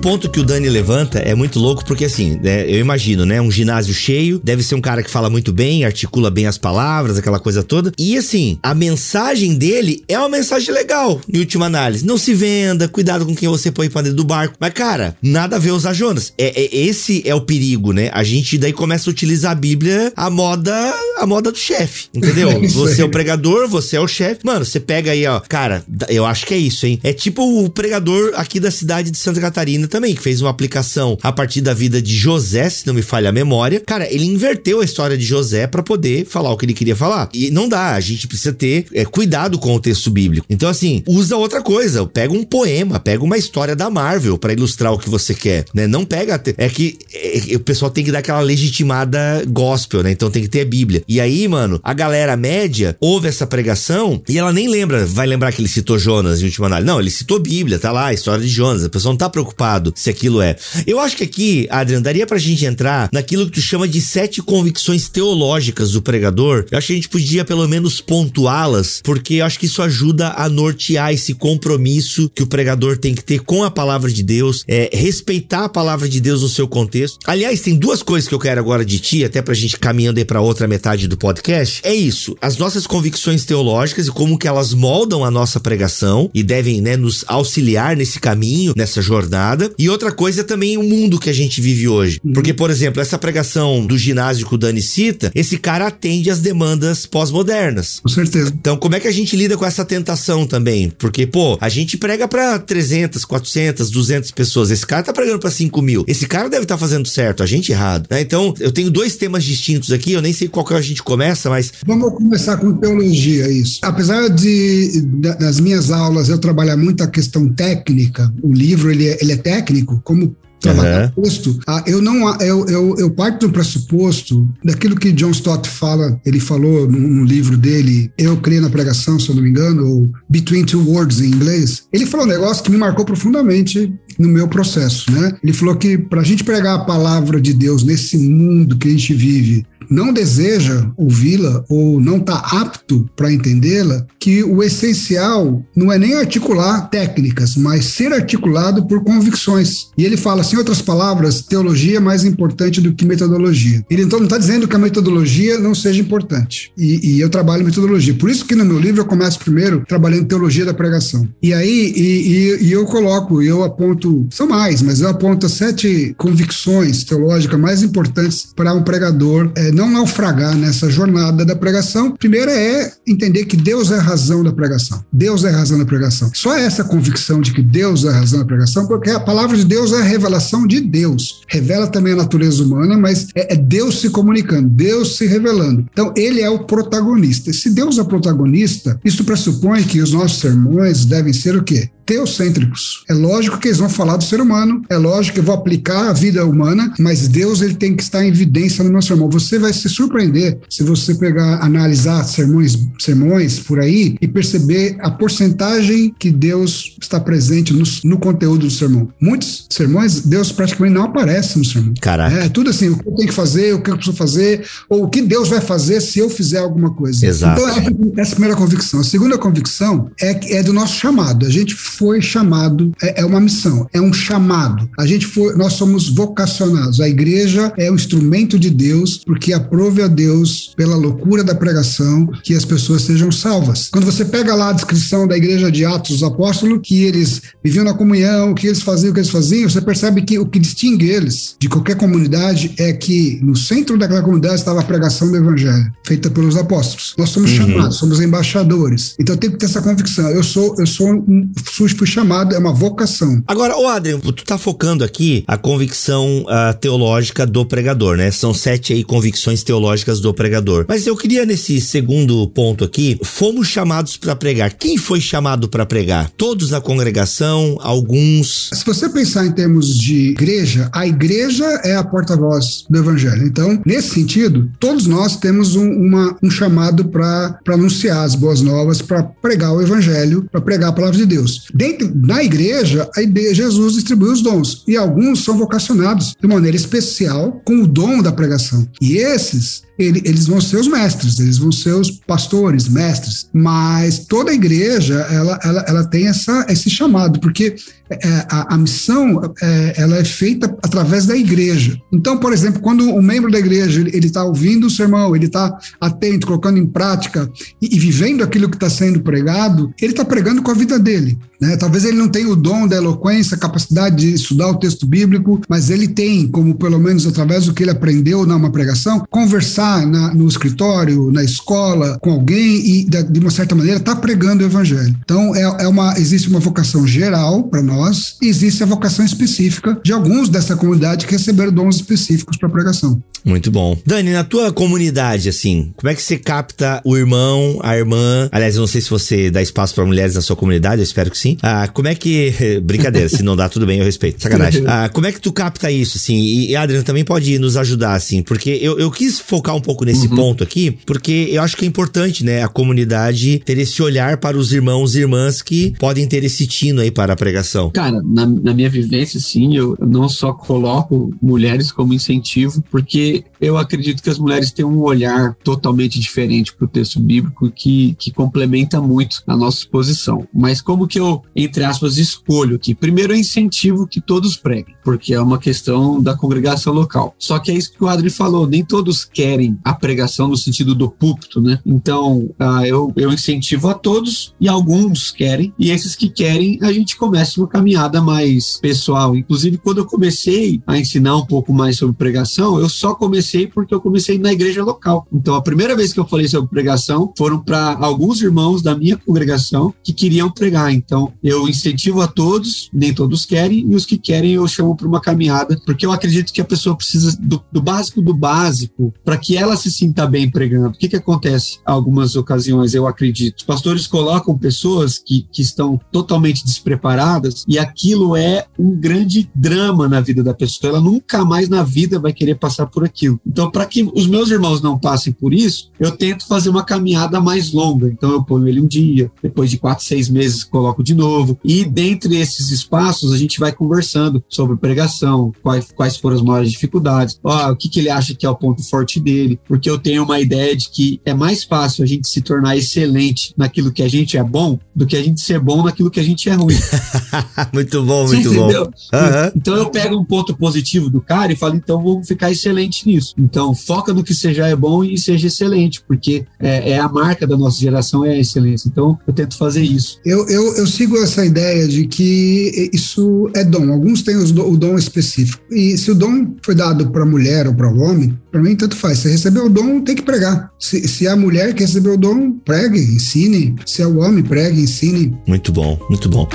Ponto que o Dani levanta é muito louco, porque assim, né, eu imagino, né? Um ginásio cheio, deve ser um cara que fala muito bem, articula bem as palavras, aquela coisa toda. E assim, a mensagem dele é uma mensagem legal, em última análise. Não se venda, cuidado com quem você põe pra dentro do barco. Mas, cara, nada a ver usar Jonas. É, é, esse é o perigo, né? A gente daí começa a utilizar a Bíblia a moda, a moda do chefe, entendeu? [laughs] É você é o pregador, você é o chefe. Mano, você pega aí, ó. Cara, eu acho que é isso, hein? É tipo o pregador aqui da cidade de Santa Catarina Catarina também, que fez uma aplicação a partir da vida de José, se não me falha a memória. Cara, ele inverteu a história de José para poder falar o que ele queria falar. E não dá, a gente precisa ter é, cuidado com o texto bíblico. Então, assim, usa outra coisa. Pega um poema, pega uma história da Marvel para ilustrar o que você quer, né? Não pega. É que é, o pessoal tem que dar aquela legitimada gospel, né? Então tem que ter a Bíblia. E aí, mano, a galera média ouve essa pregação e ela nem lembra, vai lembrar que ele citou Jonas em última análise. Não, ele citou Bíblia, tá lá, a história de Jonas. A pessoa não tá preocupada preocupado se aquilo é. Eu acho que aqui, Adriano, daria pra gente entrar naquilo que tu chama de sete convicções teológicas do pregador. Eu acho que a gente podia pelo menos pontuá-las, porque eu acho que isso ajuda a nortear esse compromisso que o pregador tem que ter com a palavra de Deus, é respeitar a palavra de Deus no seu contexto. Aliás, tem duas coisas que eu quero agora de ti, até pra gente caminhando aí pra outra metade do podcast. É isso, as nossas convicções teológicas e como que elas moldam a nossa pregação e devem, né, nos auxiliar nesse caminho, nessa jornada e outra coisa é também o mundo que a gente vive hoje. Uhum. Porque, por exemplo, essa pregação do ginásio que o Dani cita, esse cara atende às demandas pós-modernas. Com certeza. Então, como é que a gente lida com essa tentação também? Porque, pô, a gente prega para 300, 400, 200 pessoas. Esse cara tá pregando para 5 mil. Esse cara deve estar tá fazendo certo, a gente errado. Né? Então, eu tenho dois temas distintos aqui, eu nem sei qual que a gente começa, mas. Vamos começar com teologia, isso. Apesar de, das minhas aulas eu trabalhar muito a questão técnica, o livro ele é, ele é técnico, como trabalhar uhum. posto, ah, eu não eu, eu, eu parto do pressuposto daquilo que John Stott fala, ele falou no, no, livro dele, Eu Creio na Pregação, se eu não me engano, ou Between Two Words em inglês. Ele falou um negócio que me marcou profundamente no meu processo, né? Ele falou que para a gente pregar a palavra de Deus nesse mundo que a gente vive, não deseja ouvi-la ou não está apto para entendê-la, que o essencial não é nem articular técnicas, mas ser articulado por convicções. E ele fala assim, em outras palavras, teologia é mais importante do que metodologia. Ele então não está dizendo que a metodologia não seja importante. E, e, eu trabalho metodologia. Por isso que no meu livro eu começo primeiro trabalhando teologia da pregação. E aí, e, e, e eu coloco, eu aponto, são mais, mas eu aponto sete convicções teológicas mais importantes para um pregador é, não naufragar nessa jornada da pregação, primeiro é entender que Deus é a razão da pregação. Deus é a razão da pregação. Só essa convicção de que Deus é a razão da pregação, porque a palavra de Deus é a revelação de Deus. Revela também a natureza humana, mas é, é Deus se comunicando, Deus se revelando. Então, ele é o protagonista. Se Deus é o protagonista, isso pressupõe que os nossos sermões devem ser o quê? Teocêntricos. É lógico que eles vão falar do ser humano, é lógico que eu vou aplicar a vida humana, mas Deus ele tem que estar em evidência no meu sermão. Você vai se surpreender se você pegar, analisar sermões, sermões por aí e perceber a porcentagem que Deus está presente no, no conteúdo do sermão. Muitos sermões, Deus praticamente não aparece no sermão. Caraca. É tudo assim, o que eu tenho que fazer, o que eu preciso fazer, ou o que Deus vai fazer se eu fizer alguma coisa. Exato. Então, essa é a primeira convicção. A segunda convicção é, é do nosso chamado. A gente foi chamado, é, é uma missão, é um chamado. A gente foi, nós somos vocacionados. A igreja é um instrumento de Deus, porque aprove a Deus, pela loucura da pregação, que as pessoas sejam salvas. Quando você pega lá a descrição da igreja de Atos dos Apóstolos, que eles viviam na comunhão, o que eles faziam, o que eles faziam, você percebe que o que distingue eles de qualquer comunidade é que no centro daquela comunidade estava a pregação do evangelho, feita pelos apóstolos. Nós somos uhum. chamados, somos embaixadores. Então tem que ter essa convicção. Eu sou, eu sou um, fui chamado, é uma vocação. Agora, ô Adriano, tu tá focando aqui a convicção uh, teológica do pregador, né? São sete aí convicções teológicas do pregador. Mas eu queria nesse segundo ponto aqui, fomos chamados para pregar. Quem foi chamado para pregar? Todos na congregação, alguns. Se você pensar em termos de igreja, a igreja é a porta-voz do evangelho. Então, nesse sentido, todos nós temos um, uma, um chamado para anunciar as boas novas, para pregar o evangelho, para pregar a palavra de Deus. Dentro, na igreja, a igreja, Jesus distribui os dons e alguns são vocacionados de maneira especial com o dom da pregação. E esses ele, eles vão ser os mestres, eles vão ser os pastores, mestres. Mas toda a igreja, ela, ela, ela tem essa, esse chamado, porque é, a, a, missão é, ela é feita através da igreja. Então, por exemplo, quando um membro da igreja ele está ouvindo o sermão, ele está atento, colocando em prática e, e vivendo aquilo que está sendo pregado, ele está pregando com a vida dele. Né? Talvez ele não tenha o dom da eloquência, a capacidade de estudar o texto bíblico, mas ele tem, como pelo menos através do que ele aprendeu numa pregação, conversar na, no escritório, na escola, com alguém e, de uma certa maneira, está pregando o evangelho. Então, é, é uma, existe uma vocação geral para nós nós, existe a vocação específica de alguns dessa comunidade que receberam dons específicos para pregação. Muito bom. Dani, na tua comunidade, assim, como é que você capta o irmão, a irmã? Aliás, eu não sei se você dá espaço para mulheres na sua comunidade, eu espero que sim. Ah, como é que. [laughs] Brincadeira, se não dá, tudo bem, eu respeito. Sacanagem. [laughs] Ah, como é que tu capta isso, assim? E, e Adriano também pode nos ajudar, assim, porque eu, eu quis focar um pouco nesse uhum. ponto aqui, porque eu acho que é importante, né, a comunidade ter esse olhar para os irmãos e irmãs que podem ter esse tino aí para a pregação. Cara, na, na minha vivência, sim, eu não só coloco mulheres como incentivo, porque eu acredito que as mulheres têm um olhar totalmente diferente para o texto bíblico que, que complementa muito a nossa exposição. Mas como que eu, entre aspas, escolho aqui? Primeiro, eu incentivo que todos preguem, porque é uma questão da congregação local. Só que é isso que o Adri falou, nem todos querem a pregação no sentido do púlpito, né? Então, uh, eu, eu incentivo a todos e alguns querem, e esses que querem, a gente começa uma caminhada mais pessoal. Inclusive, quando eu comecei a ensinar um pouco mais sobre pregação, eu só comecei porque eu comecei na igreja local. Então, a primeira vez que eu falei sobre pregação foram para alguns irmãos da minha congregação que queriam pregar. Então, eu incentivo a todos, nem todos querem, e os que querem eu chamo para uma caminhada, porque eu acredito que a pessoa precisa do, do básico do básico para que ela se sinta bem pregando. O que, que acontece? Algumas ocasiões, eu acredito. Os pastores colocam pessoas que, que estão totalmente despreparadas e aquilo é um grande drama na vida da pessoa. Ela nunca mais na vida vai querer passar por aquilo. Então, para que os meus irmãos não passem por isso, eu tento fazer uma caminhada mais longa. Então, eu ponho ele um dia, depois de quatro, seis meses, coloco de novo. E dentre esses espaços, a gente vai conversando sobre pregação, quais, quais foram as maiores dificuldades, ó, o que, que ele acha que é o ponto forte dele, porque eu tenho uma ideia de que é mais fácil a gente se tornar excelente naquilo que a gente é bom do que a gente ser bom naquilo que a gente é ruim. [laughs] muito bom, muito bom. Uhum. Então eu pego um ponto positivo do cara e falo, então vamos ficar excelente nisso. Então foca no que seja é bom e seja excelente, porque é, é, a marca da nossa geração é a excelência. Então eu tento fazer isso. Eu, eu, eu sigo essa ideia de que isso é dom. Alguns têm o dom específico. E se o dom foi dado para a mulher ou para o homem, para mim tanto faz. Recebeu o dom, tem que pregar. Se, se é a mulher que recebeu o dom, pregue, ensine. Se é o homem, pregue, ensine. Muito bom, muito bom.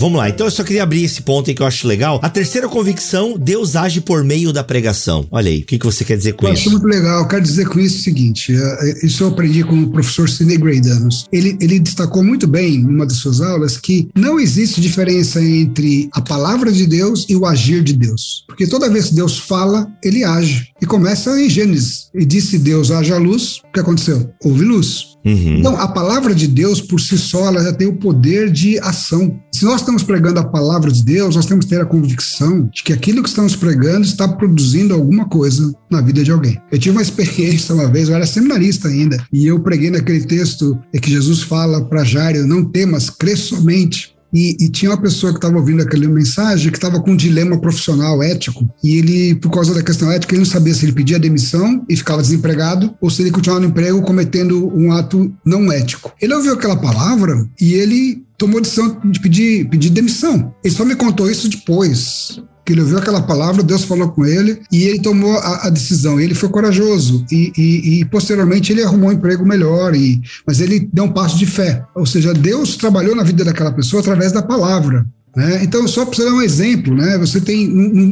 Vamos lá. Então eu só queria abrir esse ponto aí que eu acho legal. A terceira convicção, Deus age por meio da pregação. Olha aí, o que, que você quer dizer com eu isso? Eu acho muito legal. Eu quero dizer com isso o seguinte: é, isso eu aprendi com o professor Sidney Graydanos. Ele, ele destacou muito bem, em uma das suas aulas, que não existe diferença entre a palavra de Deus e o agir de Deus. Porque toda vez que Deus fala, ele age. E começa em Gênesis. E disse Deus: haja luz. O que aconteceu? Houve luz. Uhum. Então, a palavra de Deus, por si só, ela já tem o poder de ação. Se nós estamos pregando a palavra de Deus, nós temos que ter a convicção de que aquilo que estamos pregando está produzindo alguma coisa na vida de alguém. Eu tive uma [laughs] experiência uma vez, eu era seminarista ainda, e eu preguei naquele texto que Jesus fala para Jairo: não temas, crê somente. E, e, tinha uma pessoa que estava ouvindo aquela mensagem que estava com um dilema profissional ético. E ele, por causa da questão ética, ele não sabia se ele pedia demissão e ficava desempregado ou se ele continuava no emprego cometendo um ato não ético. Ele ouviu aquela palavra e ele tomou decisão de pedir, pedir demissão. Ele só me contou isso depois que ele ouviu aquela palavra, Deus falou com ele e ele tomou a, a decisão. Ele foi corajoso e, e, e, posteriormente ele arrumou um emprego melhor, e, mas ele deu um passo de fé. Ou seja, Deus trabalhou na vida daquela pessoa através da palavra. Né? Então, só para você dar um exemplo, né? você tem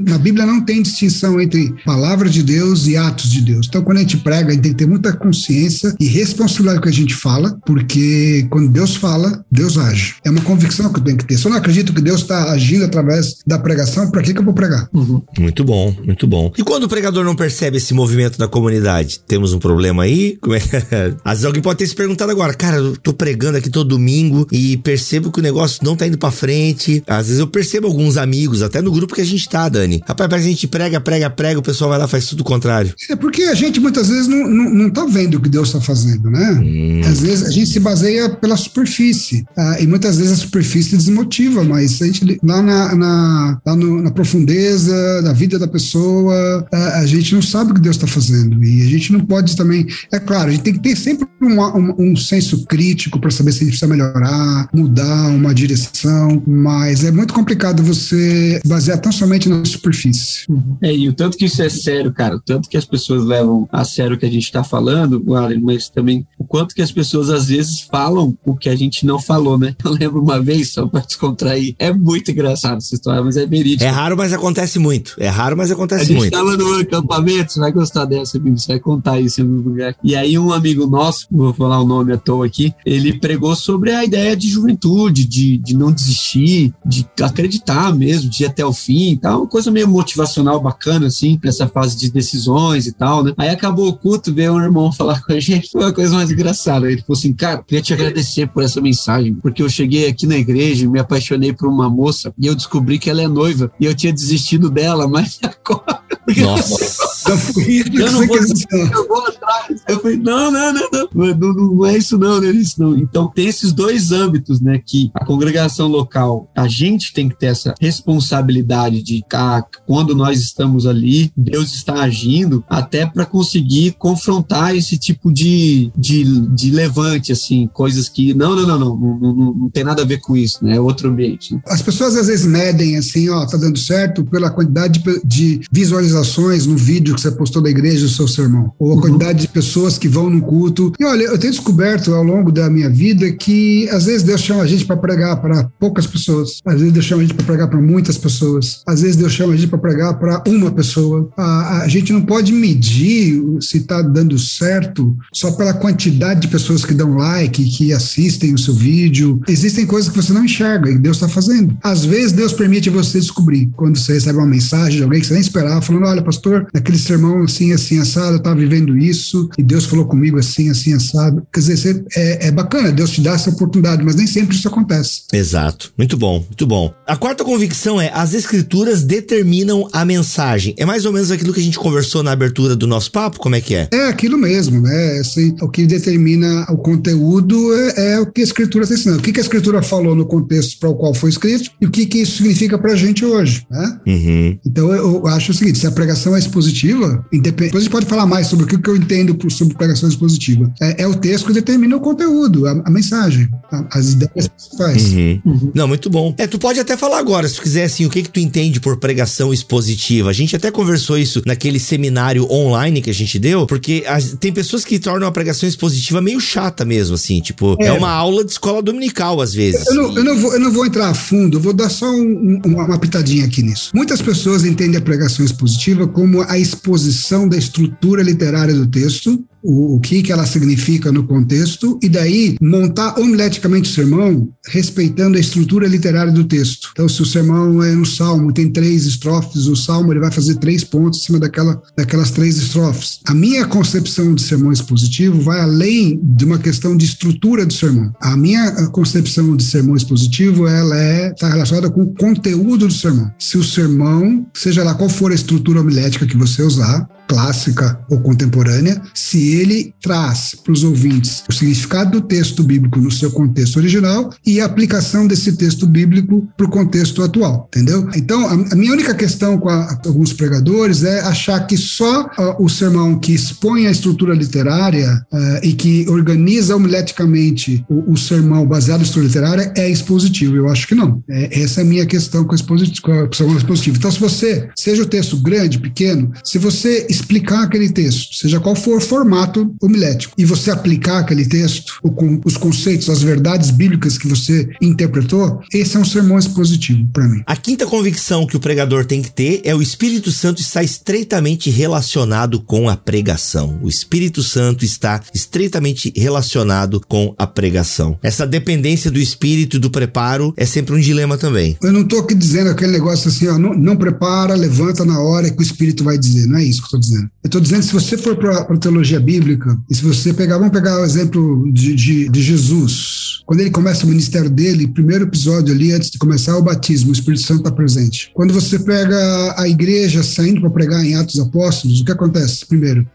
na Bíblia não tem distinção entre palavra de Deus e atos de Deus. Então, quando a gente prega, a gente tem que ter muita consciência e responsabilidade com o que a gente fala, porque quando Deus fala, Deus age. É uma convicção que eu tenho que ter. Se eu não acredito que Deus está agindo através da pregação, para que, que eu vou pregar? Uhum. Muito bom, muito bom. E quando o pregador não percebe esse movimento da comunidade, temos um problema aí? Como é? [laughs] Às vezes alguém pode ter se perguntado agora, cara, eu tô pregando aqui todo domingo e percebo que o negócio não tá indo para frente às vezes eu percebo alguns amigos, até no grupo que a gente tá, Dani. Rapaz, parece que a gente prega, prega, prega, o pessoal vai lá e faz tudo o contrário. É porque a gente muitas vezes não, não, não tá vendo o que Deus tá fazendo, né? Hum. Às vezes a gente se baseia pela superfície. Ah, e muitas vezes a superfície desmotiva, mas a gente lá na, na, lá no, na profundeza da vida da pessoa, a, a, gente não sabe o que Deus está fazendo. E a gente não pode também. É claro, a gente tem que ter sempre um, um, um senso crítico para saber se a gente precisa melhorar, mudar uma direção, mas mas é muito complicado você basear tão somente na superfície. É, e o tanto que isso é sério, cara, o tanto que as pessoas levam a sério o que a gente está falando, mas também o quanto que as pessoas às vezes falam o que a gente não falou, né? [laughs] Eu lembro uma vez, só para descontrair, é muito engraçado essa história, mas é verídico. É raro, mas acontece muito. É raro, mas acontece muito. A gente muito. tava no acampamento, você vai gostar dessa, você vai contar isso em algum lugar. E aí um amigo nosso, vou falar o nome à toa aqui, ele pregou sobre a ideia de juventude, de, de não desistir, de acreditar mesmo, de ir até o fim e tal, uma coisa meio motivacional bacana, assim, nessa fase de decisões e tal, né? Aí acabou o culto, veio um irmão [laughs] falar com a gente, foi uma coisa mais engraçada. Ele falou assim, cara, queria te agradecer por essa mensagem, porque eu cheguei aqui na igreja e me apaixonei por uma moça e eu descobri que ela é noiva e eu tinha desistido dela, [laughs] mas agora. Nossa. eu não vou, eu vou atrás. Eu falei, não, não, não, não, não, não é isso não, não é isso não. Então tem esses dois âmbitos, né, que a congregação local, a gente tem que ter essa responsabilidade de ah, quando nós estamos ali, Deus está agindo até para conseguir confrontar esse tipo de, de, de levante, assim, coisas que não, não, não, não, não, não, não tem nada a ver com isso, né? É outro ambiente. Né? As pessoas às vezes medem assim, ó, tá dando certo pela quantidade de, de visualizações no vídeo que você postou da igreja do seu sermão, ou a uhum. quantidade de pessoas que vão no culto. E olha, eu tenho descoberto ao longo da minha vida que às vezes Deus chama a gente para pregar para poucas pessoas. Às vezes Deus chama a gente para pregar para muitas pessoas. Às vezes Deus chama a gente para pregar para uma pessoa. A, a, gente não pode medir se está dando certo só pela quantidade de pessoas que dão like, que assistem o seu vídeo. Existem coisas que você não enxerga e Deus está fazendo. Às vezes Deus permite você descobrir quando você recebe uma mensagem de alguém que você nem esperava, falando: olha, pastor, naquele sermão assim, assim, assado, eu estava vivendo isso e Deus falou comigo assim, assim, assado. Quer dizer, é, é bacana, Deus te dá essa oportunidade, mas nem sempre isso acontece. Exato. Muito bom, muito bom. A quarta convicção é: as escrituras determinam a mensagem. É mais ou menos aquilo que a gente conversou na abertura do nosso papo? Como é que é? É aquilo mesmo, né? Assim, o que determina o conteúdo é, é o que a escritura está ensinando. O que, que a escritura falou no contexto para o qual foi escrito e o que, que isso significa para a gente hoje, né? Uhum. Então eu acho o seguinte: se a pregação é expositiva, independente. Depois a gente pode falar mais sobre o que eu entendo sobre pregação expositiva. É, é o texto que determina o conteúdo, a, a mensagem, a, as ideias principais. Uhum. Uhum. Não, muito bom. É, tu pode até falar agora, se tu quiser, assim, o que que tu entende por pregação expositiva. A gente até conversou isso naquele seminário online que a gente deu, porque as, tem pessoas que tornam a pregação expositiva meio chata mesmo, assim, tipo, é, é uma aula de escola dominical às vezes. Eu não, eu não, vou, eu não vou entrar a fundo, eu vou dar só um, uma, uma pitadinha aqui nisso. Muitas pessoas entendem a pregação expositiva como a exposição da estrutura literária do texto o, o que, que ela significa no contexto, e daí montar homileticamente o sermão respeitando a estrutura literária do texto. Então, se o sermão é um salmo, tem três estrofes, o salmo ele vai fazer três pontos em cima daquela, daquelas três estrofes. A minha concepção de sermão expositivo vai além de uma questão de estrutura do sermão. A minha concepção de sermão expositivo ela é está relacionada com o conteúdo do sermão. Se o sermão, seja lá qual for a estrutura homilética que você usar, clássica ou contemporânea, se ele traz para os ouvintes o significado do texto bíblico no seu contexto original e a aplicação desse texto bíblico para o contexto atual, entendeu? Então, a, a minha única questão com a, alguns pregadores é achar que só uh, o sermão que expõe a estrutura literária uh, e que organiza homileticamente o, o, sermão baseado em estrutura literária é expositivo. Eu acho que não. É, essa é a minha questão com, expositivo, com a expositivo. Então, se você, seja o texto grande, pequeno, se você explicar aquele texto, seja qual for o formato homilético, e você aplicar aquele texto, os conceitos, as verdades bíblicas que você interpretou, esse é um sermão expositivo para mim. A quinta convicção que o pregador tem que ter é o Espírito Santo está estreitamente relacionado com a pregação. O Espírito Santo está estreitamente relacionado com a pregação. Essa dependência do Espírito e do preparo é sempre um dilema também. Eu não estou aqui dizendo aquele negócio assim, ó, não, não prepara, levanta na hora que o Espírito vai dizer. Não é isso que eu estou dizendo dizendo. Eu estou dizendo, se você for para a teologia bíblica, e se você pegar, vamos pegar o exemplo de, de, de Jesus. Quando ele começa o ministério dele, primeiro episódio ali, antes de começar o batismo, o Espírito Santo está presente. Quando você pega a igreja saindo para pregar em Atos Apóstolos, o que acontece? Primeiro,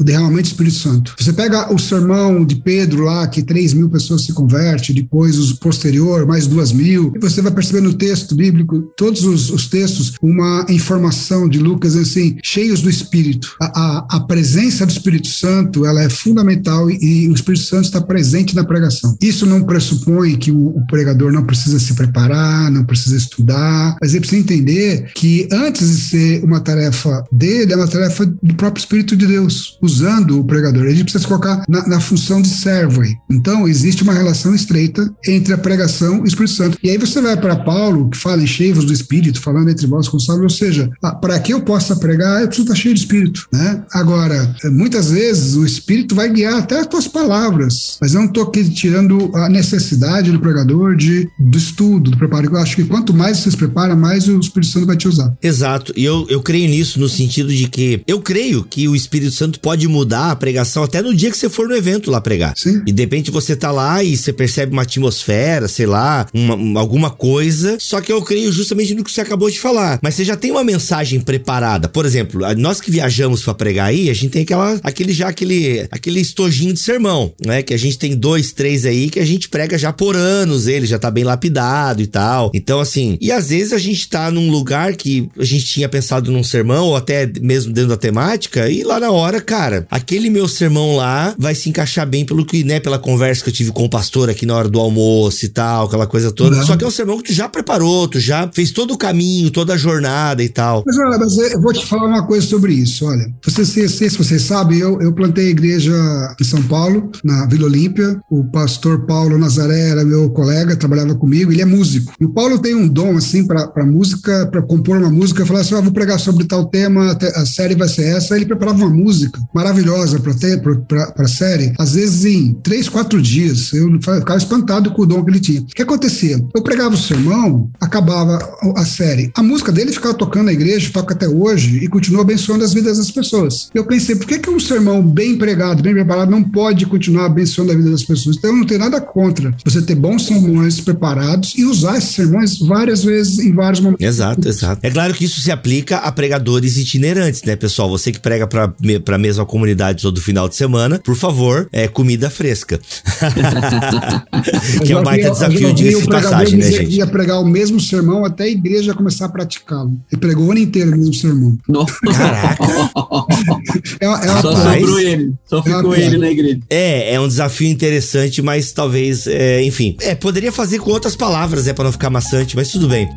o derramamento do Espírito Santo. Você pega o sermão de Pedro lá, que 3 mil pessoas se convertem, depois o posterior, mais 2 mil, e você vai perceber no texto bíblico, todos os, os textos, uma informação de Lucas assim, cheios do Espírito. A, a, a, presença do Espírito Santo ela é fundamental e, e, o Espírito Santo está presente na pregação. Isso não que o, o, pregador não precisa se preparar, não precisa estudar, mas ele precisa entender que antes de ser uma tarefa dele, é uma tarefa do próprio Espírito de Deus, usando o pregador. Ele precisa se colocar na, na função de servo aí. Então, existe uma relação estreita entre a pregação e o Espírito Santo. E aí você vai para Paulo, que fala em cheios do Espírito, falando entre vós com salve, ou seja, ah, para que eu possa pregar, eu preciso estar cheio de. Espírito, né? Agora, muitas vezes o Espírito vai guiar até as tuas palavras, mas eu não estou aqui tirando a necessidade do pregador de, do estudo, do preparo. Eu acho que quanto mais você se prepara, mais o Espírito Santo vai te usar. Exato, e eu, eu creio nisso no sentido de que eu creio que o Espírito Santo pode mudar a pregação até no dia que você for no evento lá pregar. Sim. E de repente você tá lá e você percebe uma atmosfera, sei lá, uma, alguma coisa, só que eu creio justamente no que você acabou de falar. Mas você já tem uma mensagem preparada. Por exemplo, nós que viajamos viajamos para pregar aí, a gente tem aquela, aquele já aquele, aquele estojinho de sermão, né? Que a gente tem dois, três aí que a gente prega já por anos, ele já tá bem lapidado e tal. Então, assim, e às vezes a gente tá num lugar que a gente tinha pensado num sermão, ou até mesmo dentro da temática, e lá na hora, cara, aquele meu sermão lá vai se encaixar bem pelo que, né, pela conversa que eu tive com o pastor aqui na hora do almoço e tal, aquela coisa toda. Não. Só que é um sermão que tu já preparou, tu já fez todo o caminho, toda a jornada e tal. Mas, olha, mas eu vou te falar uma coisa sobre isso olha, vocês, se, se vocês sabem, eu, eu plantei a igreja em São Paulo, na Vila Olímpia. O pastor Paulo Nazaré era meu colega, trabalhava comigo, ele é músico. E o Paulo tem um dom, assim, para música, para compor uma música, falar assim: ah, vou pregar sobre tal tema, a série vai ser essa. Ele preparava uma música maravilhosa para a série, às vezes em três, quatro dias. Eu ficava espantado com o dom que ele tinha. O que acontecia? Eu pregava o sermão, acabava a série. A música dele ficava tocando na igreja, toca até hoje, e continua abençoando as vidas das pessoas. Eu pensei, por que, que um sermão bem pregado, bem preparado, não pode continuar abençoando a vida das pessoas? Então, eu não tenho nada contra contra você ter bons sermões preparados e usar esses sermões várias vezes em vários momentos. Exato, exato. É claro que isso se aplica a pregadores itinerantes, né, pessoal? Você que prega para a mesma comunidade todo final de semana, por favor, é comida fresca. que é um baita desafio, de se passagem, né, gente? ia pregar o mesmo sermão até a igreja começar a praticá-lo. Ele pregou o ano inteiro o mesmo sermão. Caraca! é, é Só sobrou ele. Só é ficou ele na igreja. É, é um desafio interessante, mas talvez, é, enfim. É, poderia fazer com outras palavras, é, para não ficar maçante, mas tudo bem.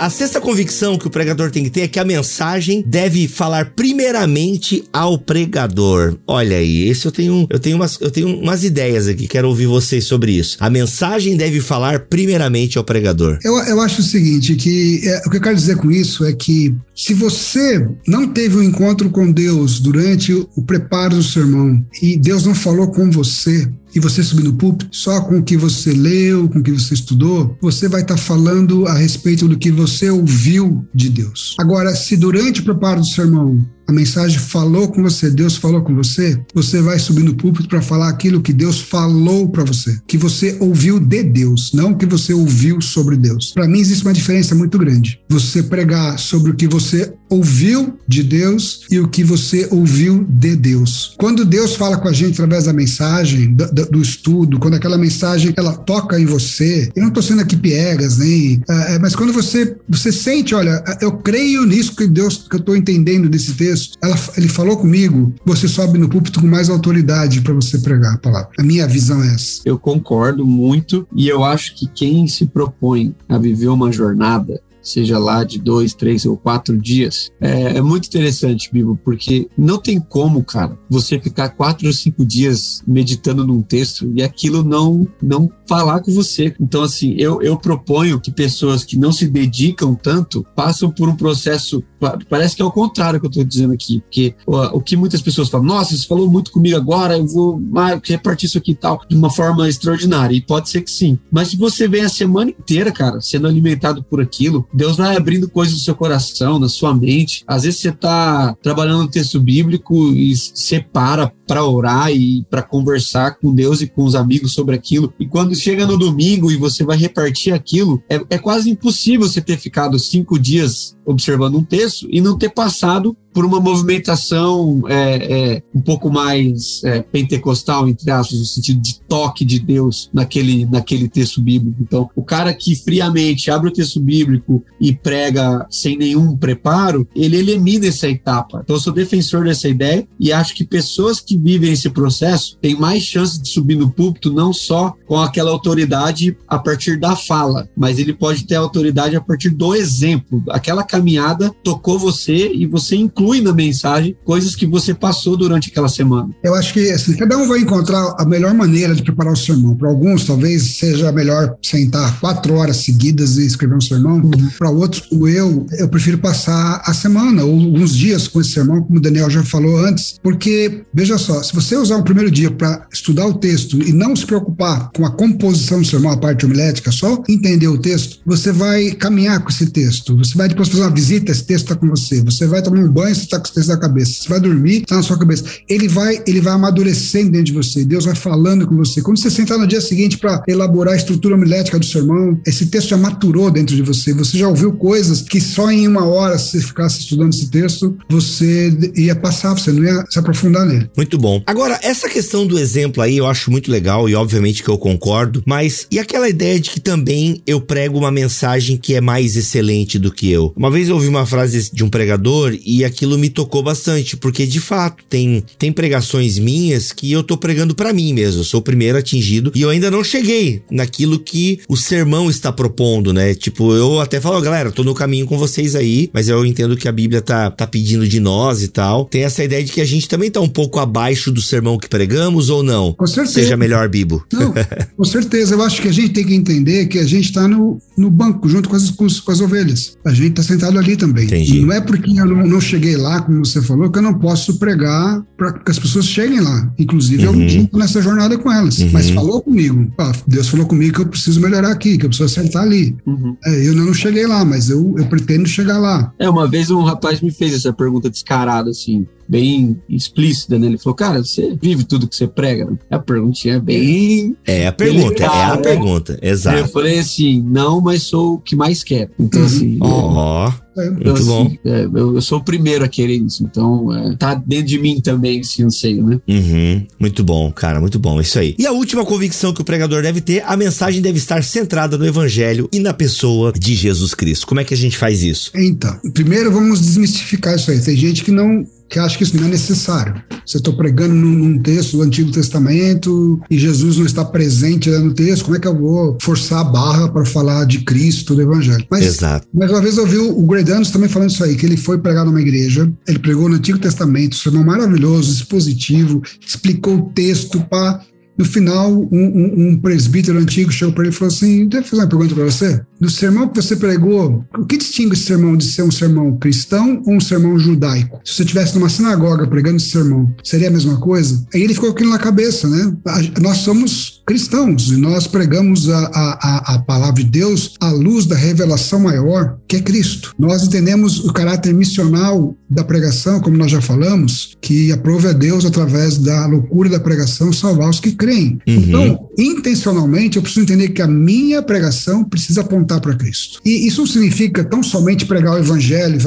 A sexta convicção que o pregador tem que ter é que a mensagem deve falar primeiramente ao pregador. Olha aí, esse eu tenho, eu tenho umas, eu tenho umas ideias aqui, quero ouvir vocês sobre isso. A mensagem deve falar primeiramente ao pregador. Eu, eu acho o seguinte, que é, o que eu quero dizer com isso é que se você não teve um encontro com Deus durante o preparo do sermão e Deus não falou com você, e você subir no púlpito só com o que você leu, com o que você estudou, você vai estar tá falando a respeito do que você ouviu de Deus. Agora, se durante o preparo do sermão a mensagem falou com você, Deus falou com você, você vai subir no púlpito para falar aquilo que Deus falou para você, que você ouviu de Deus, não que você ouviu sobre Deus. Para mim existe uma diferença muito grande. Você pregar sobre o que você ouviu de Deus e o que você ouviu de Deus. Quando Deus fala com a gente através da mensagem, do, do estudo, quando aquela mensagem ela toca em você, eu não estou sendo aqui piegas, nem, é, mas quando você você sente, olha, eu creio nisso que Deus que eu estou entendendo desse texto ela, ele falou comigo, você sobe no púlpito com mais autoridade para você pregar a palavra. A minha visão é essa. Eu concordo muito e eu acho que quem se propõe a viver uma jornada seja lá de dois, três ou quatro dias. É, é, muito interessante, Bibo, porque não tem como, cara, você ficar quatro ou cinco dias meditando num texto e aquilo não não falar com você. Então, assim, eu, eu proponho que pessoas que não se dedicam tanto passam por um processo. Parece que é o contrário que eu estou dizendo aqui, porque o, que muitas pessoas falam, nossa, você falou muito comigo agora, eu vou ah, repartir isso aqui e tal, de uma forma extraordinária. E pode ser que sim. Mas se você vem a semana inteira, cara, sendo alimentado por aquilo, Deus vai abrindo coisas no seu coração, na sua mente. Às vezes você está trabalhando no texto bíblico e separa para orar e para conversar com Deus e com os amigos sobre aquilo. E quando chega no domingo e você vai repartir aquilo, é, é quase impossível você ter ficado cinco dias observando um texto e não ter passado por uma movimentação é, é, um pouco mais é, pentecostal, entre aspas, no sentido de toque de Deus naquele, naquele texto bíblico. Então, o cara que friamente abre o texto bíblico e prega sem nenhum preparo, ele elimina essa etapa. Então, eu sou defensor dessa ideia e acho que pessoas que vivem esse processo têm mais chance de subir no púlpito, não só com aquela autoridade a partir da fala, mas ele pode ter autoridade a partir do exemplo. Aquela caminhada tocou você e você inclui na mensagem coisas que você passou durante aquela semana. Eu acho que assim, cada um vai encontrar a melhor maneira de preparar o sermão. Para alguns, talvez seja melhor sentar quatro horas seguidas e escrever um sermão. Uhum. Para outros, o eu, eu prefiro passar a semana ou alguns dias com esse sermão, como o Daniel já falou antes, porque, veja só, se você usar o primeiro dia para estudar o texto e não se preocupar com a composição do sermão, a parte homilética, só entender o texto, você vai caminhar com esse texto. Você vai depois fazer uma visita, esse texto está com você. Você vai tomar um banho você está com o texto na cabeça. Você vai dormir, está na sua cabeça. Ele vai, ele vai amadurecendo dentro de você. Deus vai falando com você. Quando você sentar no dia seguinte para elaborar a estrutura homilética do sermão, esse texto já maturou dentro de você. Você já ouviu coisas que só em uma hora, se você ficasse estudando esse texto, você ia passar, você não ia se aprofundar nele. Muito bom. Agora, essa questão do exemplo aí eu acho muito legal e obviamente que eu concordo, mas e aquela ideia de que também eu prego uma mensagem que é mais excelente do que eu? Uma vez eu ouvi uma frase de um pregador e aqui aquilo me tocou bastante, porque de fato tem, tem pregações minhas que eu tô pregando para mim mesmo. Eu sou o primeiro atingido e eu ainda não cheguei naquilo que o sermão está propondo, né? Tipo, eu até falo, galera, tô no caminho com vocês aí, mas eu entendo que a Bíblia tá, tá pedindo de nós e tal. Tem essa ideia de que a gente também tá um pouco abaixo do sermão que pregamos ou não? Com certeza. Seja melhor, Bibo. Não, [laughs] com certeza. Eu acho que a gente tem que entender que a gente tá no, no banco junto com as, com as ovelhas. A gente tá sendo sentado ali também. Entendi. Não é porque eu não, não cheguei lá, como você falou, que eu não posso pregar para que as pessoas cheguem lá. Inclusive, Uhum. eu junto nessa jornada com elas. Uhum. Mas falou comigo. Ah, Deus falou comigo que eu preciso melhorar aqui, que eu preciso acertar ali. Uhum. É, eu não cheguei lá, mas eu, eu pretendo chegar lá. É, uma vez um rapaz me fez essa pergunta descarada, assim, bem explícita, né? Ele falou, cara, você vive tudo que você prega? A perguntinha é bem. É a pergunta, é a né? pergunta. Aí eu Exato. falei assim, não, mas sou o que mais quero. Então, Uhum. assim. Ó, É, então, muito bom. assim, é, eu, eu sou o primeiro a querer isso. Então, é, tá dentro de mim também esse anseio, né? Uhum, muito bom, cara, muito bom, isso aí. E a última convicção que o pregador deve ter, a mensagem deve estar centrada no evangelho e na pessoa de Jesus Cristo. Como é que a gente faz isso? Então, primeiro vamos desmistificar isso aí. Tem gente que não que acha que isso não é necessário. Se eu estou pregando num, num texto do Antigo Testamento e Jesus não está presente no texto, como é que eu vou forçar a barra para falar de Cristo, do Evangelho? Mas, Exato. mas uma vez eu ouvi o Greg Danos também falando isso aí, que ele foi pregar numa igreja, ele pregou no Antigo Testamento, sermão maravilhoso, expositivo, explicou o texto para no final, um, um- um presbítero antigo chegou para ele e falou assim: eu fazer uma pergunta para você. No sermão que você pregou, o que distingue esse sermão de ser um sermão cristão ou um sermão judaico? Se você estivesse numa sinagoga pregando esse sermão, seria a mesma coisa? Aí ele ficou aquilo na cabeça, né? Nós somos cristãos e nós pregamos a, a, a, palavra de Deus à luz da revelação maior, que é Cristo. Nós entendemos o caráter missional da pregação, como nós já falamos, que aprove a Deus através da loucura da pregação salvar os que creem. Uhum. Então, intencionalmente, eu preciso entender que a minha pregação precisa apontar para Cristo. E isso não significa tão somente pregar o evangelho,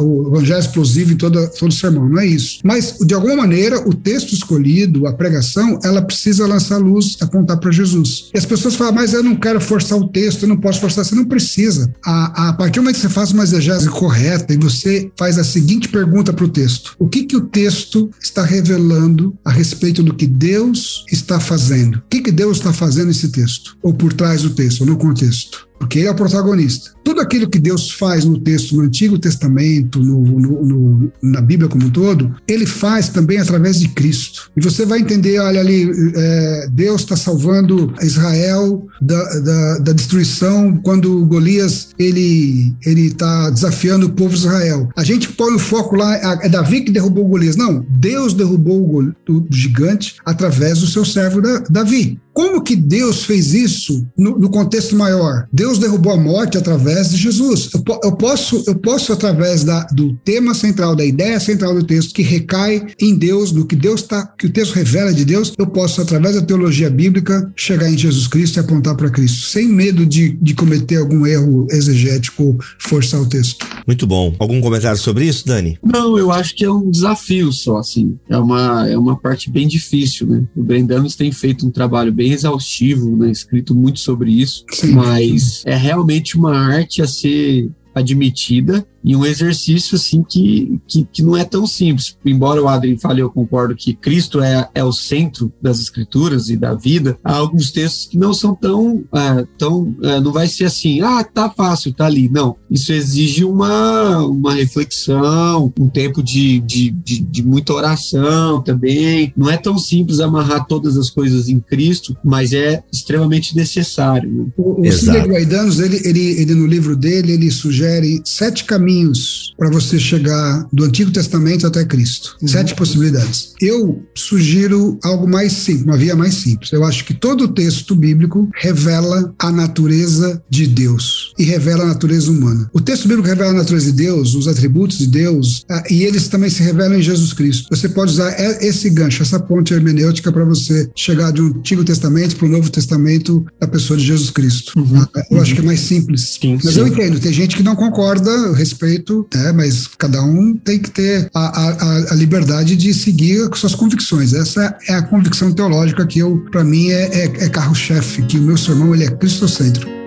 o, evangelho explosivo em toda, todo sermão, não é isso. Mas, de alguma maneira, o texto escolhido, a pregação, ela precisa lançar luz, apontar para Jesus. E as pessoas falam, mas eu não quero forçar o texto, eu não posso forçar. Você não precisa. A, a partir do momento que você faz uma exegese correta e você faz a seguinte pergunta para o texto: O que, que o texto está revelando a respeito do que Deus está fazendo? O que, que Deus está fazendo nesse texto? Ou por trás do texto, ou no contexto? Porque ele é o protagonista. Tudo aquilo que Deus faz no texto, no Antigo Testamento, no, no- no- na Bíblia como um todo, ele faz também através de Cristo. E você vai entender, olha ali, é, Deus está salvando Israel da, da- da destruição quando Golias ele ele está desafiando o povo de Israel. A gente põe o foco lá, é Davi que derrubou Golias. Não, Deus derrubou o, gigante através do seu servo Da- Davi. Como que Deus fez isso no, no contexto maior? Deus derrubou a morte através de Jesus. Eu, eu posso, eu posso através da, do tema central, da ideia central do texto, que recai em Deus, no que Deus está, que o texto revela de Deus, eu posso, através da teologia bíblica, chegar em Jesus Cristo e apontar para Cristo, sem medo de, de cometer algum erro exegético ou forçar o texto. Muito bom. Algum comentário sobre isso, Dani? Não, eu acho que é um desafio só, assim. É uma, é uma parte bem difícil, né? O Brendanos tem feito um trabalho bem exaustivo, né? Escrito muito sobre isso, Sim. mas é realmente uma arte a ser admitida e um exercício assim que, que, que não é tão simples. Embora o Adrien fale, eu concordo que Cristo é, é o centro das escrituras e da vida, há alguns textos que não são tão, ah, tão ah, não vai ser assim, ah, tá fácil, tá ali. Não, isso exige uma, uma reflexão, um tempo de, de, de, de muita oração também. Não é tão simples amarrar todas as coisas em Cristo, mas é extremamente necessário. Né? O, o. Sidney Guaidanos, ele, ele, ele no livro dele, ele sugere sete caminhos para você chegar do Antigo Testamento até Cristo. Sete possibilidades. Eu sugiro algo mais simples, uma via mais simples. Eu acho que todo o texto bíblico revela a natureza de Deus e revela a natureza humana. O texto bíblico revela a natureza de Deus, os atributos de Deus, ah, e eles também se revelam em Jesus Cristo. Você pode usar esse gancho, essa ponte hermenêutica para você chegar de um Antigo Testamento para o Novo Testamento da pessoa de Jesus Cristo. Ah, Eu acho que é mais simples. Sim, mas sim. eu entendo, tem gente que não concorda, eu respeito, né, mas cada um tem que ter a, a- a- liberdade de seguir suas convicções. Essa é a convicção teológica que eu, para mim, é, é- é carro-chefe, que o meu sermão ele é cristocêntrico.